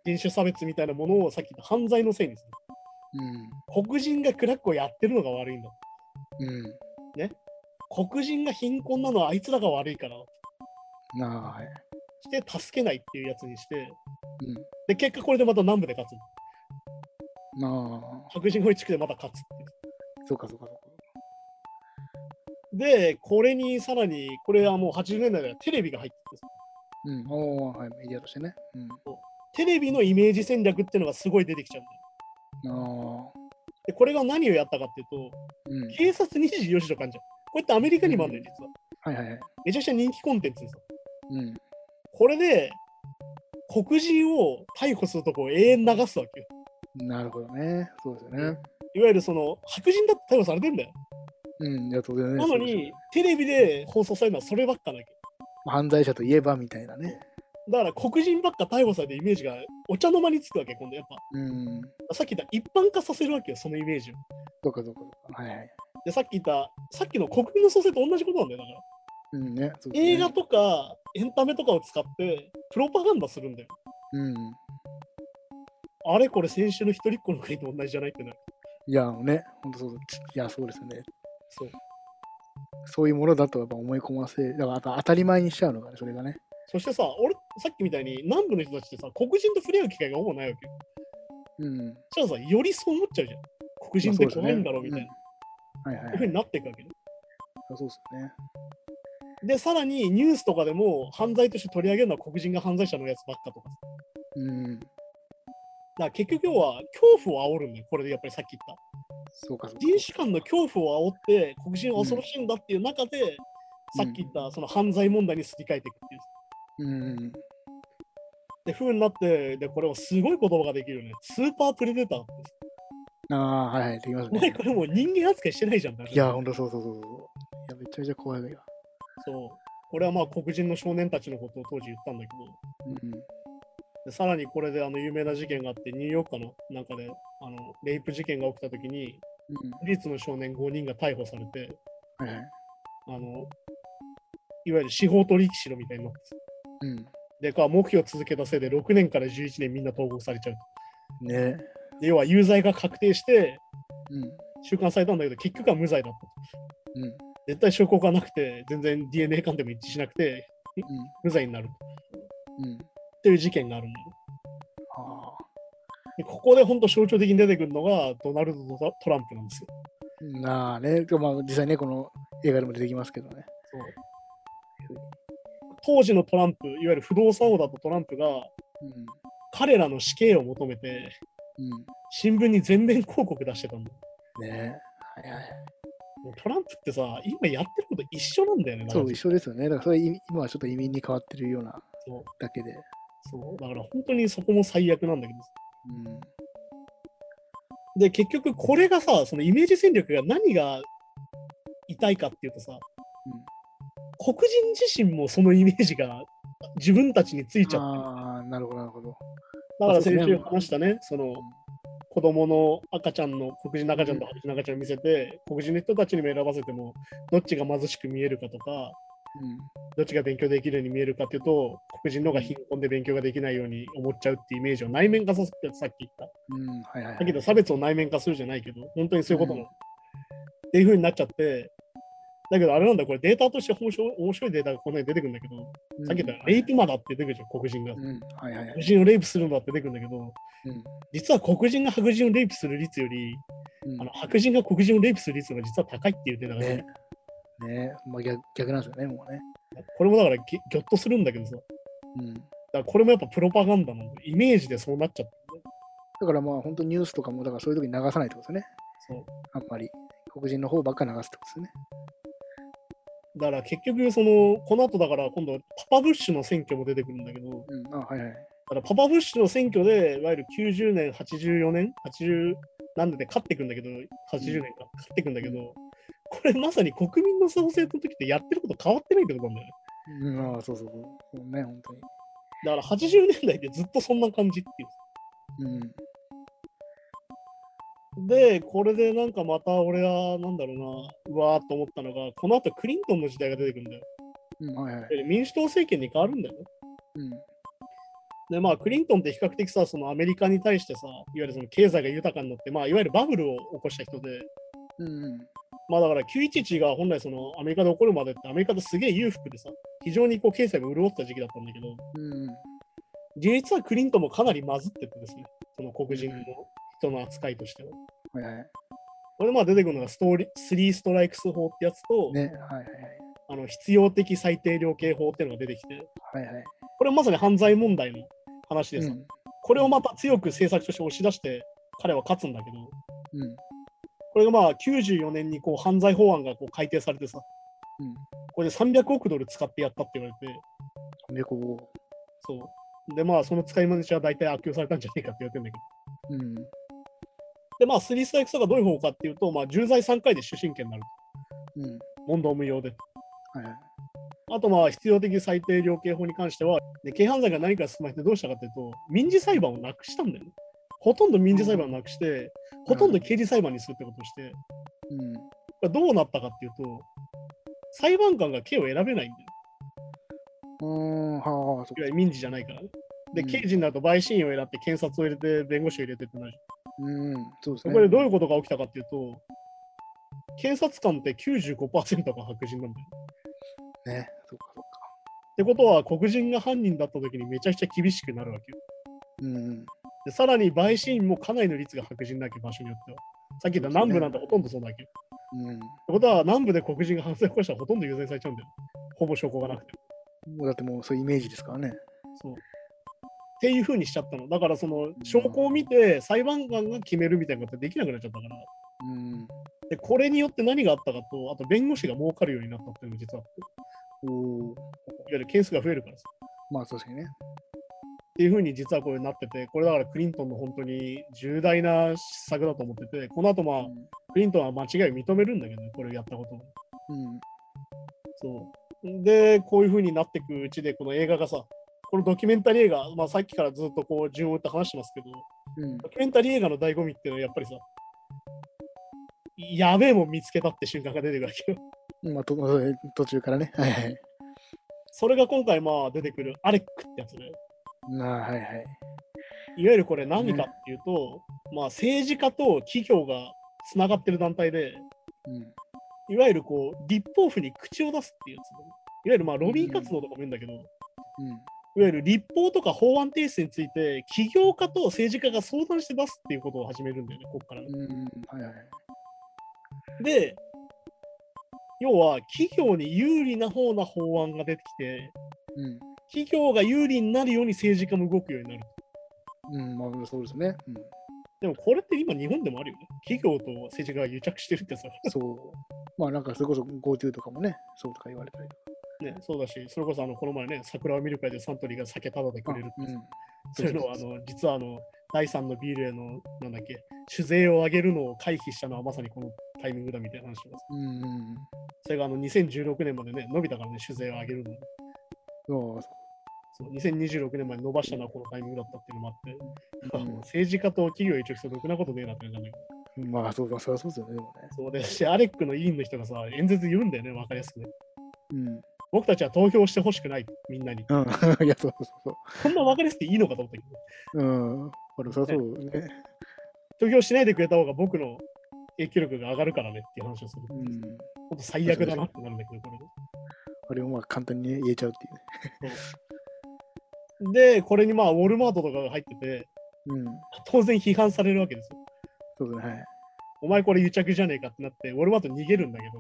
人種差別みたいなものをさっき言った犯罪のせいにする。うん。黒人がクラックをやってるのが悪いんだ。うん。黒人が貧困なのはあいつらが悪いから、な。して助けないっていうやつにして、うん。で、結果これでまた南部で勝つ。なあ、白人保育地区でまた勝つって。そうかそうかそうか。で、これにさらに、これはもう80年代ではテレビが入っててさうん。おおはい、メディアとしてね。うん。テレビのイメージ戦略っていうのがすごい出てきちゃうんだよ。ああ。で、これが何をやったかっていうと、うん。警察24時とかあるじゃん。これってアメリカにもあるんだよ、実は。はいはいはい。めちゃくちゃ人気コンテンツですよ。うん。これで、黒人を逮捕するとこを永遠流すわけよ。なるほどね。そうですよね。いわゆるその、白人だって逮捕されてんだよ。うん。いや、当然ね。なのにテレビで放送されるのはそればっかだけ。まあ犯罪者といえばみたいなね。だから黒人ばっか逮捕されたイメージがお茶の間につくわけ、今度やっぱ。うん。さっき言った一般化させるわけよ、そのイメージを。そうかそうかそうか。はいはい。で、さっき言った、さっきの国民の創生と同じことなんだよ、だから。うんね。ね映画とかエンタメとかを使ってプロパガンダするんだよ。うん。あれこれ先週の一人っ子の国と同じじゃないってなる。いや、ね、本当そうそう。いや、そうですよね。そう。そういうものだとやっぱ思い込ませ、だから当たり前にしちゃうのがね、それがね。そしてさ、俺、さっきみたいに南部の人たちってさ、黒人と触れ合う機会がほぼないわけよ。うん。じゃあさ、よりそう思っちゃうじゃん。黒人って怖いんだろうみたいな。うんはいはいそういうふうになっていくわけね。そうですよね。で、さらにニュースとかでも犯罪として取り上げるのは黒人が犯罪者のやつばっかとかさ。うん。だから結局要は恐怖を煽るんだよ。これでやっぱりさっき言った。そうか。人種間の恐怖を煽って黒人は恐ろしいんだっていう中で、さっき言ったその犯罪問題にすり替えていくっていう。うん。で、風になって、で、これはすごい言葉ができるよね。スーパープレデターって。ああ、はいはい、できますお前ね。これもう人間扱いしてないじゃん。いや、ほんとそうそうそうそう。いや、めちゃめちゃ怖いよ。そう。これはまあ黒人の少年たちのことを当時言ったんだけど、うん。でさらにこれであの有名な事件があって、ニューヨークかの中であのレイプ事件が起きたときに、うん。私立の少年5人が逮捕されて、はいはい。あのいわゆる司法取引しろみたいになってうん。で、こう目標を続けたせいで6年から11年みんな統合されちゃう。ねで要は有罪が確定してうん。収監されたんだけど、結局は無罪だった。うん。絶対証拠がなくて、全然 DNA 鑑定も一致しなくて、無罪になるうん。うん。っていう事件があるんだよ。ああ。でここで本当象徴的に出てくるのがドナルド・トランプなんですよ。なあね、まあ、実際ね、この映画でも出てきますけどね。当時のトランプ、いわゆる不動産王だったトランプが、うん。彼らの死刑を求めて、うん。新聞に全面広告出してたんだよ。ねはいはい。もうトランプってさ、今やってること一緒なんだよね。そう、一緒ですよね。だからそれ今はちょっと移民に変わってるようなだけで。そうだから本当にそこも最悪なんだけど。うん。で、結局これがさ、そのイメージ戦略が何が痛いかっていうとさ、黒人自身もそのイメージが自分たちについちゃってる。ああ、なるほど、なるほど。だから先週話したね、その子供の赤ちゃんの黒人の赤ちゃんと白人の赤ちゃんを見せて、黒人の人たちにも選ばせても、どっちが貧しく見えるかとか、どっちが勉強できるように見えるかっていうと、黒人の方が貧困で勉強ができないように思っちゃうっていうイメージを内面化させてさっき言った。うん。うん、はいはい、だけど差別を内面化するじゃないけど、本当にそういうことなの。っていう風になっちゃって、だけどあれなんだ、これデータとして面白い面白いデータがこの辺に出てくるんだけど、うんさっき言ったレイプマだって出てくるじゃん、黒人が。うん、はいはいはい黒。人をレイプするんだって出てくるんだけど、うん実は黒人が白人をレイプする率より、うんあの白人が黒人をレイプする率が実は高いっていうデータがね。ねまあ逆逆なんですよね、もうね。これもだからぎぎょっとするんだけどさ、だかうん。らこれもやっぱプロパガンダなんだよイメージでそうなっちゃってるね。だからまあ本当ニュースとかも、だからそういう時に流さないってことですよね。そうあんまり。黒人の方ばっか流すってことですよね。だから結局、その、この後だから今度、パパブッシュの選挙も出てくるんだけど、うん。あ、はいはい。だからパパブッシュの選挙で、いわゆる90年、84年、80なんでで勝ってくんだけど、80年か、勝ってくんだけど、これまさに国民の創生の時ってやってること変わってないってことなんだよね。うん、ああ、そうそうそう。ね、本当に。だから80年代でずっとそんな感じっていう。うん。で、これでなんかまた俺は、なんだろうな、うわーっと思ったのが、この後クリントンの時代が出てくるんだよ。うん、はいはい。で民主党政権に変わるんだよね。うん。で、まあ、クリントンって比較的さ、そのアメリカに対してさ、いわゆるその経済が豊かになって、まあ、いわゆるバブルを起こした人で、うんうん。まあだから911が本来そのアメリカで起こるまでってアメリカですげえ裕福でさ、非常にこう経済が潤ってた時期だったんだけど、うん。実はクリントンもかなりまずっててですね、その黒人の人の扱いとしては。はいはい。これまあ出てくるのがストーリスリーストライクス法ってやつと、ね、はいはいあの必要的最低量刑法っていうのが出てきて、はい。はいはい。これまさに犯罪問題の話でさ、うん。これをまた強く政策として押し出して彼は勝つんだけど、うん。これがまあ94年にこう犯罪法案がこう改定されてさ、うん。これで300億ドル使ってやったって言われて。そう。で、まあ、その使い道は大体悪用されたんじゃないかって言われてんだけど。うん。で、まあ、スリーストライクスがどういう方法かっていうと、まあ、重罪3回で終身刑になる。うん。問答無用で。はいはい。あとまあ必要的最低量刑法に関しては、で軽犯罪が何か進まれてどうしたかというと、民事裁判をなくしたんだよね。ほとんど民事裁判をなくして、ほとんど刑事裁判にするってことをして、うん。どうなったかっていうと、裁判官が刑を選べないんだよ。うーん、はあ、そいわゆる民事じゃないからね。で、うん刑事になると陪審員を選って、検察を入れて、弁護士を入れてってなるじうん、そうです。ね。これどういうことが起きたかっていうと、検察官って95%が白人なんだよ。ね。そうか、そうか。ってことは、黒人が犯人だった時にめちゃくちゃ厳しくなるわけよ。うん。でさらに陪審員もかなりの率が白人なわけ、場所によっては。さっき言った南部なんてほとんどそうだけど。うん。ってことは、南部で黒人が犯罪を起こしたらほとんど有罪されちゃうんだよ。ほぼ証拠がなくて。もうだってもうそういうイメージですからね。そう。っていう風にしちゃったの。だから、その証拠を見て裁判官が決めるみたいなことできなくなっちゃったから。うん。で、これによって何があったかと、あと弁護士が儲かるようになったっていうのが実はおお。いわゆる件数が増えるからさ。まあ確かにね。っていう風に実はこれなってて、これだからクリントンの本当に重大な施策だと思ってて、この後まあ、クリントンは間違いを認めるんだけどね、これをやったことを。うん。そう。で、こういう風になっていくうちで、この映画がさ、このドキュメンタリー映画、まあ、さっきからずっとこう順を追って話してますけど、うん。ドキュメンタリー映画の醍醐味っていうのはやっぱりさ、やべえもん見つけたって瞬間が出てくるわけよ。まあと 途中からね。はいはい。それが今回まあ出てくるアレックってやつで、なあ、はいはい。いわゆるこれ何かっていうと、まあ政治家と企業がつながってる団体で、うん。いわゆるこう立法府に口を出すっていうやつで、いわゆるまあロビー活動とかも言うんだけど、いわゆる立法とか法案提出について、起業家と政治家が相談して出すっていうことを始めるんだよね、ここからね。はいはい。で、要は企業に有利な方な法案が出てきて、うん。企業が有利になるように政治家も動くようになる。うん、まあそうですね。うん。でもこれって今日本でもあるよね。企業と政治家が癒着してるってさ、そう。まあなんかそれこそ GoTo とかもね、そうとか言われたりとか。ね、そうだし、それこそあのこの前ね、桜を見る会でサントリーが酒タダでくれるってさ、うん。そういうのはあの 実はあの第3のビールへのなんだっけ酒税を上げるのを回避したのはまさにこのタイミングだみたいな話をます。うんうん。それがあの2016年までね、伸びたからね、酒税を上げるの。そうそう2026年まで伸ばしたのはこのタイミングだったっていうのもあって、うん政治家と企業を癒着するとろくなことねえなって感じなんだけど。まあそうか、そりゃそうですよねそうですし、アレックの委員の人がさ、演説言うんだよね、わかりやすくね。うん。僕たちは投票してほしくない、みんなに。うん。いや、そうそうそこんなわかりやすくていいのかと思ったけど、う。うん。これ、そりゃそうね。投票しないでくれた方が僕の影響力が上がるからねっていう話をする。うん。本当最悪だなってなるんだけど、これで。これをまあ簡単にね言えちゃうっていうね。で、これにまあ、ウォルマートとかが入ってて、うん。当然批判されるわけですよ。そうですね。はい。お前これ癒着じゃねえかってなって、ウォルマート逃げるんだけど、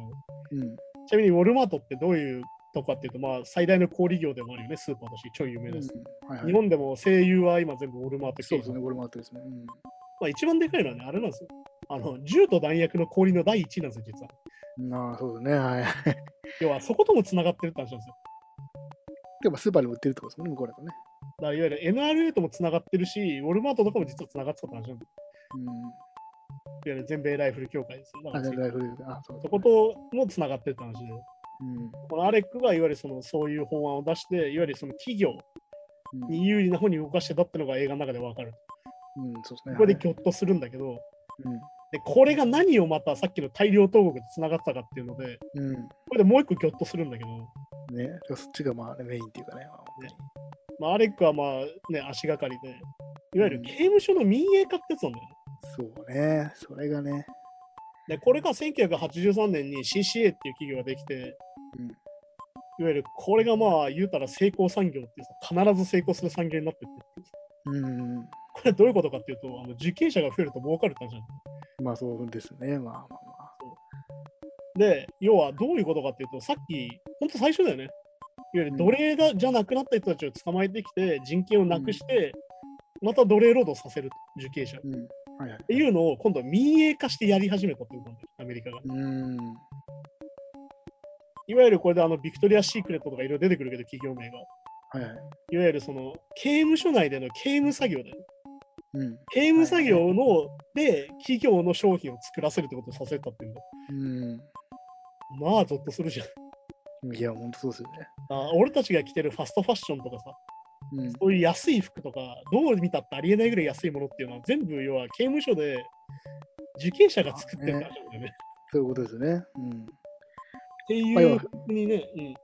うん。ちなみにウォルマートってどういうとこかっていうと、まあ、最大の小売業でもあるよね、スーパーとして超有名です。うんはいはい、日本でも声優は今全部ウォルマート系そうですね、ウォルマートですね。うん。まあ、一番でかいのはね、あれなんですよ。あの、銃と弾薬の氷の第一位なんですよ、実は。まあ、そうですね。はい。要は、そことも繋がってるって話なんですよ。でもスーパーでも売ってるってことですもんね、向こうだとね。だからいわゆる NRA とも繋がってるし、ウォルマートとかも実は繋がってたって話なんですよ。うん。いわゆる全米ライフル協会ですよ。だかあ、らそことも繋がってるって話で、うん。このアレックがいわゆるそのそういう法案を出して、いわゆるその企業うんに有利な方に動かしてたってのが映画の中でわかる。うん、そうですね。これではいぎょっとするんだけど、うん。でこれが何をまたさっきの大量投獄で繋がってたかっていうので、うん。これでもう一個ぎょっとするんだけど、ね、そっちがまあ、ね、メインっていうかね。まあ本当にまあ、アレックはまあね、足がかりで、いわゆる刑務所の民営化ってやつなんだよね。そうね、それがね。で、これが1983年に CCA っていう企業ができて、うんいわゆるこれがまあ言うたら成功産業ってさ、必ず成功する産業になってってうん。これどういうことかっていうと、あの受刑者が増えると儲かるって話なんまあそうですね。まあまあまあ。で、要はどういうことかっていうと、さっき、ほんと最初だよね。いわゆる奴隷だじゃなくなった人たちを捕まえてきて、人権をなくして、また奴隷労働させると、受刑者。っうん。はいはい。ていうのを今度は民営化してやり始めたっていうことアメリカが。うん。いわゆるこれであのビクトリア・シークレットとかいろいろ出てくるけど、企業名が。はいはい。いわゆるその刑務所内での刑務作業だよね。うん。刑務作業ので企業の商品を作らせるってことをさせたっていうんだ。うん。まあ、ゾッとするじゃん。いや、本当そうですよね。あ俺たちが着てるファストファッションとかさ、うん。そういう安い服とか、どう見たってありえないぐらい安いものっていうのは、全部要は刑務所で受刑者が作ってるんだよね。そういうことですよね。うん。っていうにね、うん、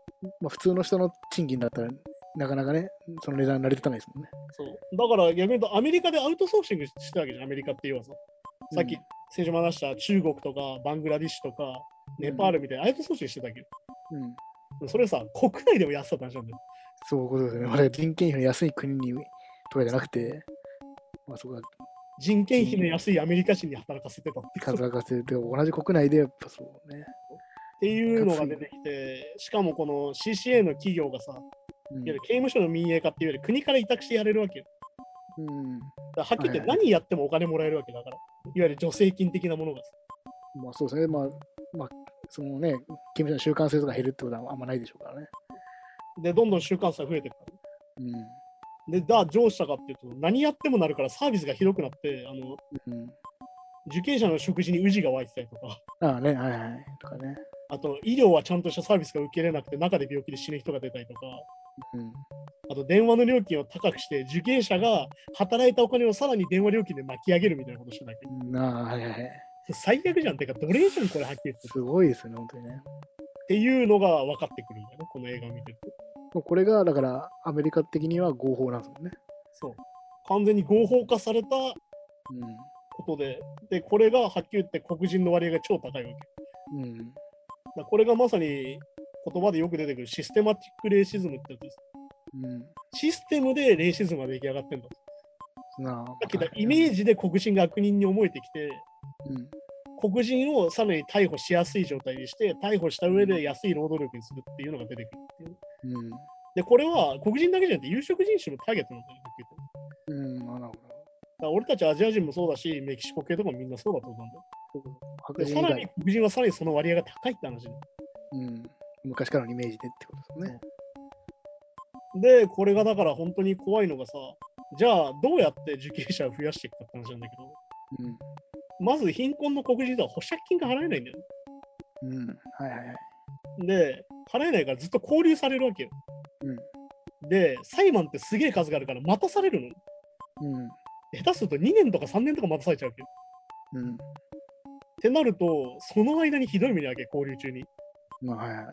まあ、普通の人の賃金だったら、なかなかね、その値段になり立たないですもんね。そう。だから逆に言うと、アメリカでアウトソーシングしてたわけじゃん、アメリカっていうのはさ。さっきうん先週も話した中国とかバングラディッシュとかネパールみたいなアウトソーシングしてたわけど、うん。それさ、国内でも安さった話なんだよ。そういうことですよね。まだ人件費の安い国にとかじゃなくて、まあ、そこが人件費の安いアメリカ人に働かせてたって働かせて、同じ国内でやっぱそうね。っていうのが出てきて、しかもこの CCA の企業がさ、うん刑務所の民営化っていうより国から委託してやれるわけよ。うん。はっきり言って何やってもお金もらえるわけだから。いわゆる助成金的なものがさ。まあそうですね。まあ、まあ、そのね、刑務所の習慣性とか減るってことはあんまないでしょうからね。で、どんどん習慣差増えてくから。うん。で、だ、上したかっていうと、何やってもなるからサービスがひどくなって、あの、うん。受刑者の食事にウジが湧いてたりとか、ああね、はいはい。とかね。あと医療はちゃんとしたサービスが受けれなくて、中で病気で死ぬ人が出たりとか、うん。あと電話の料金を高くして、受刑者が働いたお金をさらに電話料金で巻き上げるみたいなことしてたけ？ど、うんあい。最悪じゃん。てか、奴隷じゃん、これはっきり言って。すごいですよね、本当にね。っていうのが分かってくるんだよね、この映画を見てると。これが、だから、アメリカ的には合法なんですもんね。そう。完全に合法化されたうん。ことで、で、これがはっきり言って黒人の割合が超高いわけ。うん。らこれがまさに言葉でよく出てくるシステマティックレイシズムってやつです。うん。システムでレイシズムが出来上がってんだ。さなあ。っき言ったイメージで黒人が悪人に思えてきて、うん。黒人をさらに逮捕しやすい状態にして、逮捕した上で安い労働力にするっていうのが出てくるっていう。うん。で、これは黒人だけじゃなくて、有色人種のターゲットなんだよね、うん。あなるほど。俺たちアジア人もそうだし、メキシコ系とかもみんなそうだと思うんだよ。でさらに外、黒人はさらにその割合が高いって話で。うん。昔からのイメージでってことですね。で、これがだから本当に怖いのがさ、じゃあどうやって受刑者を増やしていくかって話なんだけど、うん。まず貧困の黒人では保釈金が払えないんだよね。うん。はいはいはい。で、払えないからずっと交留されるわけよ。うん。で、裁判ってすげえ数があるから待たされるの。うん。下手すると2年とか3年とか待たされちゃうわけよ。うん。ってなると、その間にひどい目に遭うわけ、交留中に。まあ、はいはい。は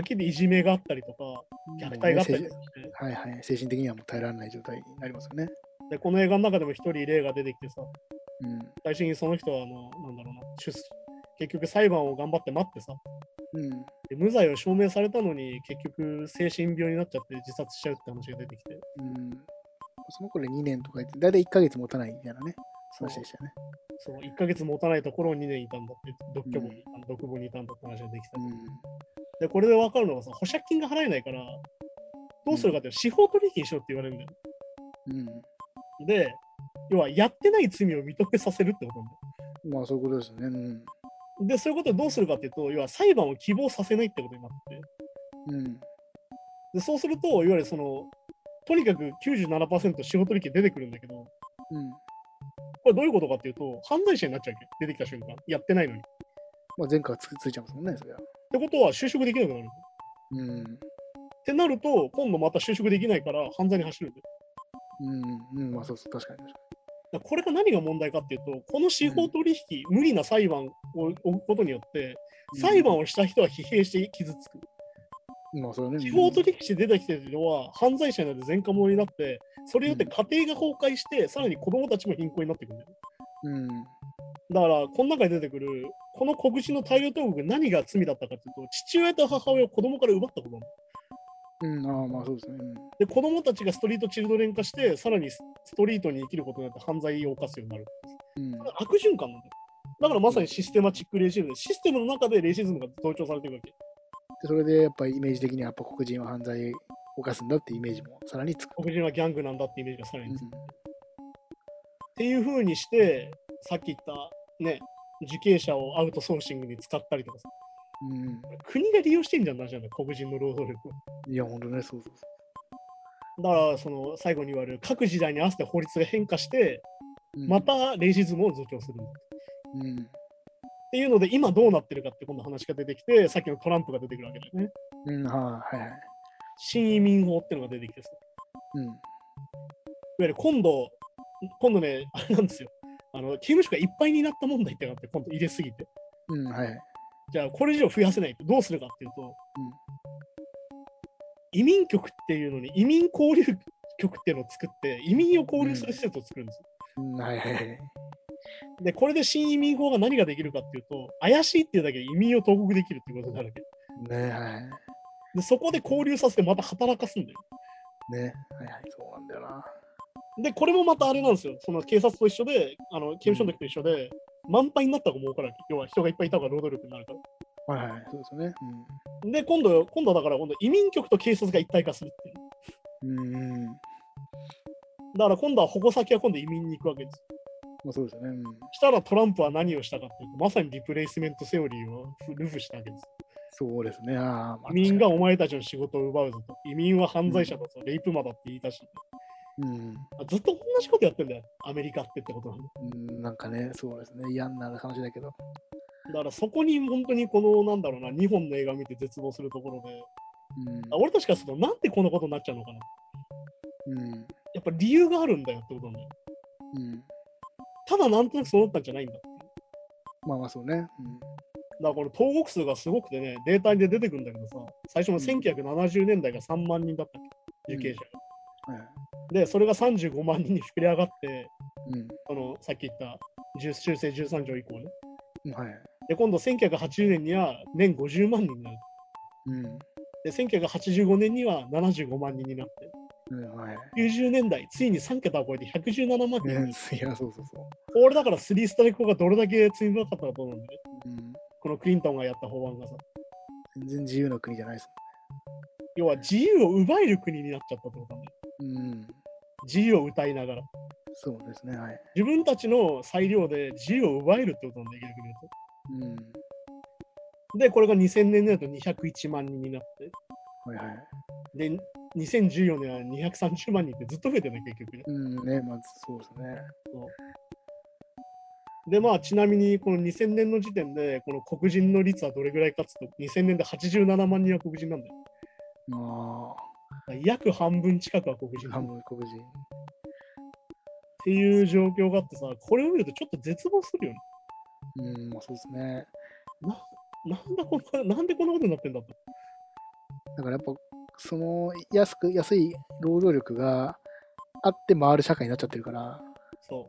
っきりいじめがあったりとか、虐待があったりとかして。はいはい。精神的にはもう耐えられない状態になりますよね。で、この映画の中でも一人例が出てきてさ、うん。最初にその人はあの、なんだろうな、出結局裁判を頑張って待ってさ、うん。で無罪を証明されたのに結局精神病になっちゃって自殺しちゃうって話が出てきて、うん。その頃2年とか言って、だいたい1ヶ月持たないみたいなね、そう話でしたよね。そう1ヶ月持たないところを2年いたんだって、独居房にいた、独房にいたんだって話ができた。うん。で、これで分かるのがさ、保釈金が払えないから、どうするかっていうと司法取引しろって言われるんだよ。うん。で、要はやってない罪を認めさせるってことなんだよ。まあそういうことですよね。うん。で、そういうことでどうするかっていうと、要は裁判を希望させないってことになって、うん。でそうすると、いわゆるその、とにかく97%司法取引出てくるんだけど、うん。これどういうことかっていうと、犯罪者になっちゃうわけ出てきた瞬間、やってないのに。っまあ前科がつついちゃいますもんね、それは。てことは就職できなくなる。っうん。てなると、今度また就職できないから犯罪に走るんだよ。うん。うん。まあそうそう、確かに確かこれが何が問題かっていうと、この司法取引、無理な裁判を置くことによって、に。裁判をした人は疲弊して傷つく。うん、まあそれはね。司法取引して出てきてるのは犯罪者になって前科者になって、それによって家庭が崩壊して、さらに子供たちも貧困になっていくんだよ。うん。だから、この中に出てくる、この黒人の大量投獄何が罪だったかっていうと、父親と母親を子供から奪ったことなんだ。うん、ああ、まあそうですね。で、子供たちがストリートチルドレン化して、さらにストリートに生きることによって犯罪を犯すようになる。うん。悪循環なんだよ。だからまさにシステマチックレイシズムで、システムの中でレイシズムが増長されていくわけ。でそれでやっぱりイメージ的にはやっぱ黒人は犯罪を犯すんだってイメージもさらにつく。黒人はギャングなんだってイメージがさらうんにつく。っていうふうにして、さっき言ったね、受刑者をアウトソーシングに使ったりとかさ、うん。国が利用してんじゃんなじゃん、黒人の労働力を。いや、本当ね、そうそうそだから、その最後に言われる各時代に合わせて法律が変化して、う。うんまたレイシズムを増強するんだ。っうん。っていうので、今どうなってるかって今度話が出てきて、さっきのトランプが出てくるわけだよね。うん、はいはいはい。新移民法っていうのが出てきてさ。うん。いわゆる今度、今度ね、あれなんですよ。あの刑務所がいっぱいになった問題ってなって、今度入れすぎて。うん、はいはい。じゃあ、これ以上増やせないとどうするかっていうと、移民局っていうのに移民交流局っていうのを作って、移民を交流する施設を作るんですよ。うん、はいはいはい。で、これで新移民法が何ができるかっていうと、怪しいっていうだけで移民を投獄できるっていうことになるわけ。ねはい。で、そこで交流させてまた働かすんだよ。ねはいはい。そうなんだよな。で、これもまたあれなんですよ。その警察と一緒で、あの刑務所の時と一緒で、満杯になった方が儲からない。要は人がいっぱいいた方が労働力になるから。はいはい。そうですよね。で、今度、今度はだから今度移民局と警察が一体化するっていう。うん。うん。だから今度は矛先は今度移民に行くわけです。まあそうですよね。うん。したらトランプは何をしたかっていうと、まさにリプレイスメントセオリーをルフしたわけです。そうですね。ああ、移民がお前たちの仕事を奪うぞと。移民は犯罪者だぞ、レイプ魔だって言い出し、うん。ずっと同じことやってんだよ、アメリカってってことな。うん、なんかね、そうですね。嫌になる話だけど。だからそこに本当にこの、なんだろうな、2本の映画見て絶望するところで、うん。あ俺たちからすると、なんでこんなことになっちゃうのかな。うん。やっぱ理由があるんだよってことなんだよ。うん。ただなんとなくそうなったんじゃないんだ。まあまあそうね。らこれ、投獄数がすごくてね、データで出てくるんだけどさ、最初の1970年代が3万人だったっけ、受刑者が。で、それが35万人に膨れ上がって、うん。そのさっき言った10修正13条以降ね。はい。で、今度1980年には年50万人になる。うん。で、1985年には75万人になって、うん、はい。90年代、ついに3桁を超えて117万人いや、そうそうそう。これだから3ストライク法がどれだけ罪深かったかと思うんだよね。うん。このクリントンがやった法案がさ。全然自由な国じゃないです要は自由を奪える国になっちゃったってことだよ。もん。うん。自由を歌いながら。そうですね。はい。自分たちの裁量で自由を奪えるってことなんだよ、逆に言うと。うん。で、これが2000年になると201万人になって。はいはい。で、2014年は230万人ってずっと増えてるね、結局ね。うんね、まずそうですね。で、まあ、ちなみに、この2000年の時点で、この黒人の率はどれぐらいかっつうと、2000年で87万人は黒人なんだよ。ま約半分近くは黒人半分黒人。ていう状況があってさ、これを見るとちょっと絶望するよね。うん、まあそうですね。ななんだこんな、なんでこんなことになってんだと。だからやっぱ、その安く、安い労働力があって回る社会になっちゃってるから、そ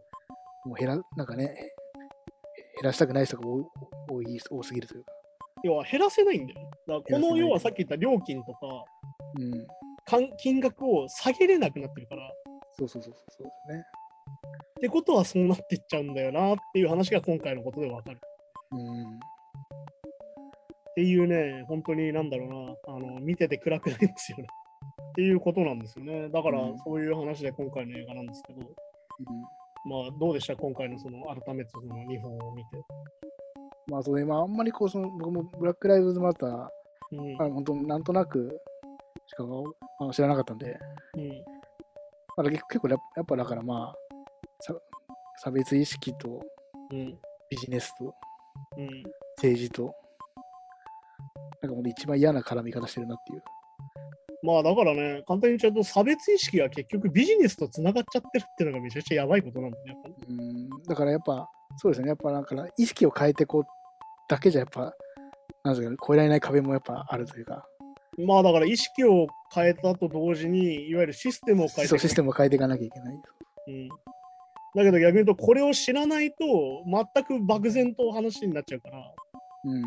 う。もう減ら、なんかね、減らしたくない人が多い多い多すぎるというか。要は減らせないんだよね。だからこの要はさっき言った料金とかうん。金額を下げれなくなってるから。っそうそうそうそうですね。てことはそうなっていっちゃうんだよなっていう話が今回のことでわかる。うん。っていうね、本当になんだろうな、あの見てて暗くないんですよね。っていうことなんですよね。だからうんそういう話で今回の映画なんですけど、まあどうでした？今回のその改めてその2本を見て。まあそうね、まああんまりこう、その僕もブラック・ライブズ・マター、うん。まあ、本当なんとなくしかあの知らなかったんで、うん。まあ、結結構やっぱだからまあ、さ差別意識とうん。ビジネスとうん。政治と、なんかもう一番嫌な絡み方してるなっていう。まあだからね、簡単に言っちゃうと差別意識が結局ビジネスとつながっちゃってるっていうのがめちゃくちゃやばいことなんだね。やっぱりうん、だからやっぱ、そうですね、やっぱなんか意識を変えてこうだけじゃやっぱ、なんですかね、越えられない壁もやっぱあるというか、まあだから意識を変えたと同時に、いわゆるシステムを変えてそうシステムを変えていかなきゃいけない。うん、だけど逆に言うと、これを知らないと、全く漠然と話になっちゃうから、うん、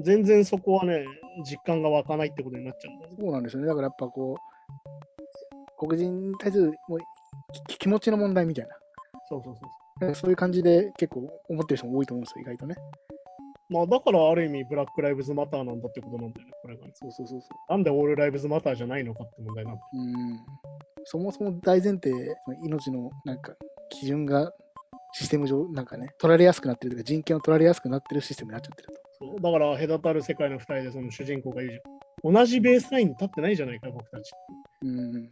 全然そこはね、実感が湧かないってことになっちゃうんだ。そうなんですよね。だからやっぱこう、黒人に対するもうき気持ちの問題みたいな、そうそうそうそういう感じで結構思ってる人も多いと思うんですよ、意外とね。まあだからある意味、ブラック・ライブズ・マターなんだってことなんだよね、これが。そうそうそうそなんでオール・ライブズ・マターじゃないのかって問題なんだよ。う。うん。そもそも大前提、命のなんか基準がシステム上、なんかね、取られやすくなってるというか、人権を取られやすくなってるシステムになっちゃってると。だから隔たる世界の二人でその主人公が言うじゃん。同じベースラインに立ってないじゃないか、僕たち。うん。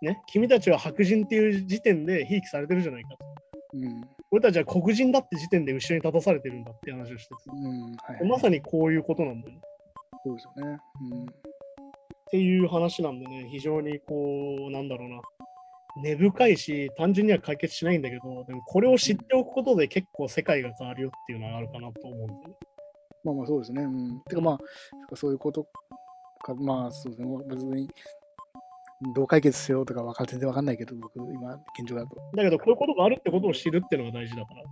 ね、君たちは白人っていう時点でひいきされてるじゃないかと。うん。俺たちは黒人だって時点で後ろに立たされてるんだって話をしてて、うん。はい、はい。まさにこういうことなんだよね。そうですよね。うん。っていう話なんでね、非常にこう、なんだろうな、根深いし、単純には解決しないんだけど、でもこれを知っておくことで結構世界が変わるよっていうのがあるかなと思うんだよね。まあまあそうですね。うん。てかまあ、そういうことか、まあそうですね。別に、どう解決しようとかわか全然わかんないけど、僕、今、現状だと。だけど、こういうことがあるってことを知るっていうのが大事だから。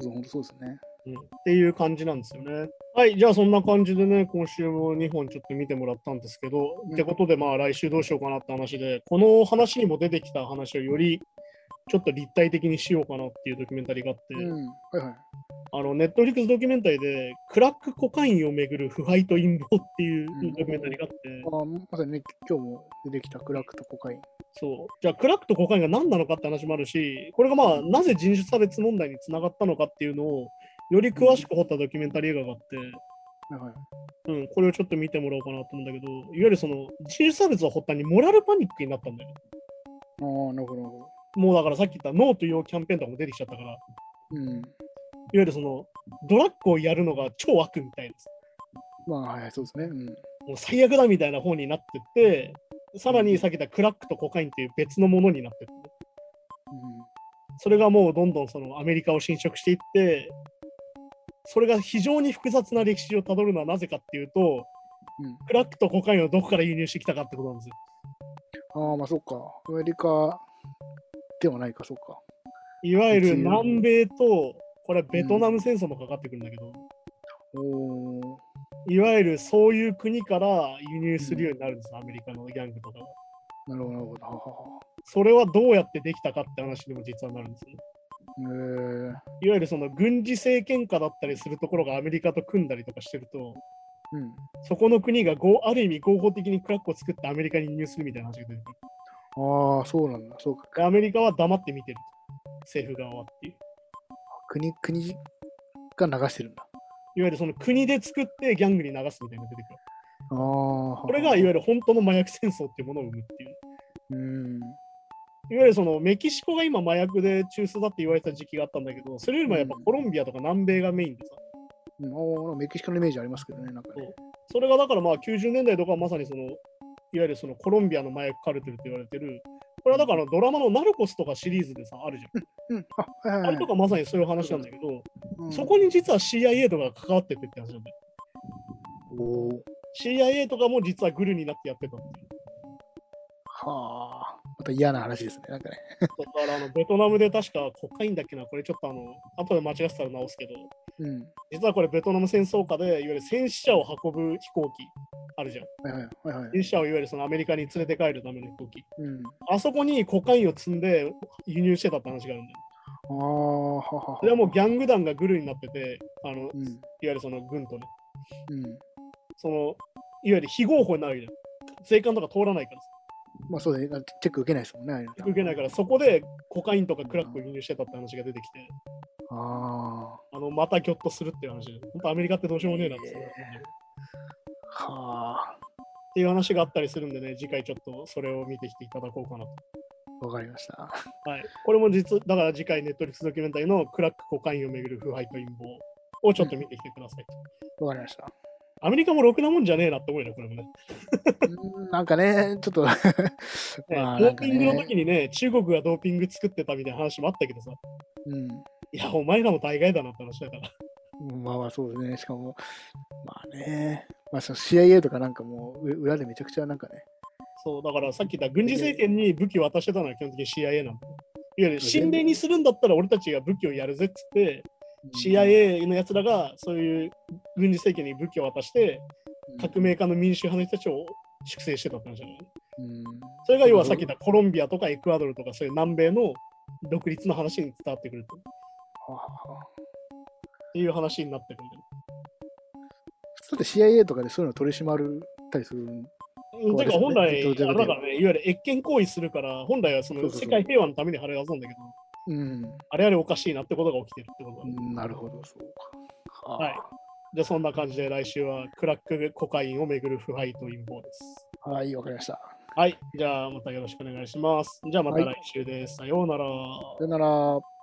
そう本当そうですね。うん、っていう感じなんですよね。はい、じゃあそんな感じでね、今週も2本ちょっと見てもらったんですけど、うんってことでまあ来週どうしようかなって話で、この話にも出てきた話をよりちょっと立体的にしようかなっていうドキュメンタリーがあって、うん。はいはい。あの、ネットフリックスドキュメンタリーで、クラックコカインをめぐる腐敗と陰謀っていううんドキュメンタリーがあって、あまさにね、今日も出てきたクラックとコカイン。そう。じゃあ、クラックとコカインが何なのかって話もあるし、これがまあ、なぜ人種差別問題につながったのかっていうのを、より詳しく掘ったドキュメンタリー映画があって、はいはい。うん、これをちょっと見てもらおうかなと思うんだけど、いわゆるその人種差別を発端にモラルパニックになったんだよね。ああ、なるほど。もうだからさっき言ったノーというキャンペーンとかも出てきちゃったから、いわうん。ゆるそのドラッグをやるのが超悪みたいなさ、まあ、はいはい、そうですね。うん。もう最悪だみたいな方になってって、さらにさっき言ったクラックとコカインっていう別のものになってって、それがもうどんどんそのアメリカを侵食していって、それが非常に複雑な歴史をたどるのはなぜかっていうと、うん。うん。クラックとコカインをどこから輸入してきたかってことなんですよ。ああ、まあ、そっか。アメリカではないか、そっか。いわゆる南米と、これはベトナム戦争もかかってくるんだけど、おー。いわゆるそういう国から輸入するようになるんです、アメリカのギャングとかが。なるほど、なるほど。ははは。それはどうやってできたかって話にも実はなるんですよね。えー、いわゆるその軍事政権下だったりするところがアメリカと組んだりとかしてると、うん。そこの国が合ある意味合法的にクラックを作ってアメリカに輸入するみたいな話が出てくる。ああ、そうなんだ。そうか。でアメリカは黙って見てると。政府側はっていう。国、国が流してるんだ。いわゆるその国で作ってギャングに流すみたいなのが出てくる。ああ。これがいわゆる本当の麻薬戦争っていうものを生むっていう。うん。いわゆるそのメキシコが今麻薬で中枢だって言われてた時期があったんだけど、それよりもやっぱコロンビアとか南米がメインでさ、うん、メキシコのイメージありますけどね、なんかね。それがだからまあ90年代とかはまさにその、いわゆるそのコロンビアの麻薬カルテルと言われてる、これはだからドラマのナルコスとかシリーズでさ、あるじゃん。うん。あ、はいはい、はいあれと。かまさにそういう話なんだけど、うんそこに実は CIA とかが関わっててって話なんだよ。CIA とかも実はグルになってやってたっていう。はあ。また嫌な話ですね、なんかね。だからあのベトナムで確かコカインだっけな、これちょっとあの、後で間違ってたら直すけど、うん。実はこれベトナム戦争下で、いわゆる戦死者を運ぶ飛行機あるじゃん。はいはいはいはい。戦死者をいわゆるそのアメリカに連れて帰るための飛行機。うん。あそこにコカインを積んで輸入してたって話があるんだよ。あ。それはもうギャング団がグルになってて、あのいわうん。ゆるその軍とね、うん。そのいわゆる非合法になるじゃん。税関とか通らないからさまあそうだね。チェック受けないですもんね。受けないから、そこでコカインとかクラックを輸入してたって話が出てきて、ああのまたギョッとするっていう話で、本当アメリカってどうしようもねえなってさあ。はあ。っていう話があったりするんでね、次回ちょっとそれを見てきていただこうかなと。わかりました。はい。これも実、だから次回ネットリックスドキュメンタリーのクラックコカインをめぐる腐敗と陰謀をちょっと見てきてくださいと。わかりました。アメリカもろくなもんじゃねえなって思うよね、これもね。うんなんかね、ちょっとねまあドーピングの時にね、中国がドーピング作ってたみたいな話もあったけどさ、うん。いや、お前らも大概だなって話だから。まあまあそうですね。しかも、まあね、まあその CIA とかなんかもうう裏でめちゃくちゃなんかね、そう、だからさっき言った軍事政権に武器を渡してたのは基本的に CIA なんだよ。いわゆる神霊にするんだったら俺たちが武器をやるぜっつって、CIA のやつらがそういう軍事政権に武器を渡して、革命家の民主派の人たちを粛清してたって話じゃないうん。それが要はさっき言ったコロンビアとかエクアドルとかそういう南米の独立の話に伝わってくると。っていう話になってくる。んだよ普通だって CIA とかでそういうの取り締まるたりするんうんてか本来、あれだからね、いわゆる越権行為するから、本来はその世界平和のために払うはずなんだけど、うん。あれあれおかしいなってことが起きてるってことだね。うんなるほど、そうか。はい。じゃあそんな感じで来週はクラックコカインをめぐる腐敗と陰謀です。はい、わかりました。はい。じゃあまたよろしくお願いします。じゃあまたはい来週です。さようなら。さよなら。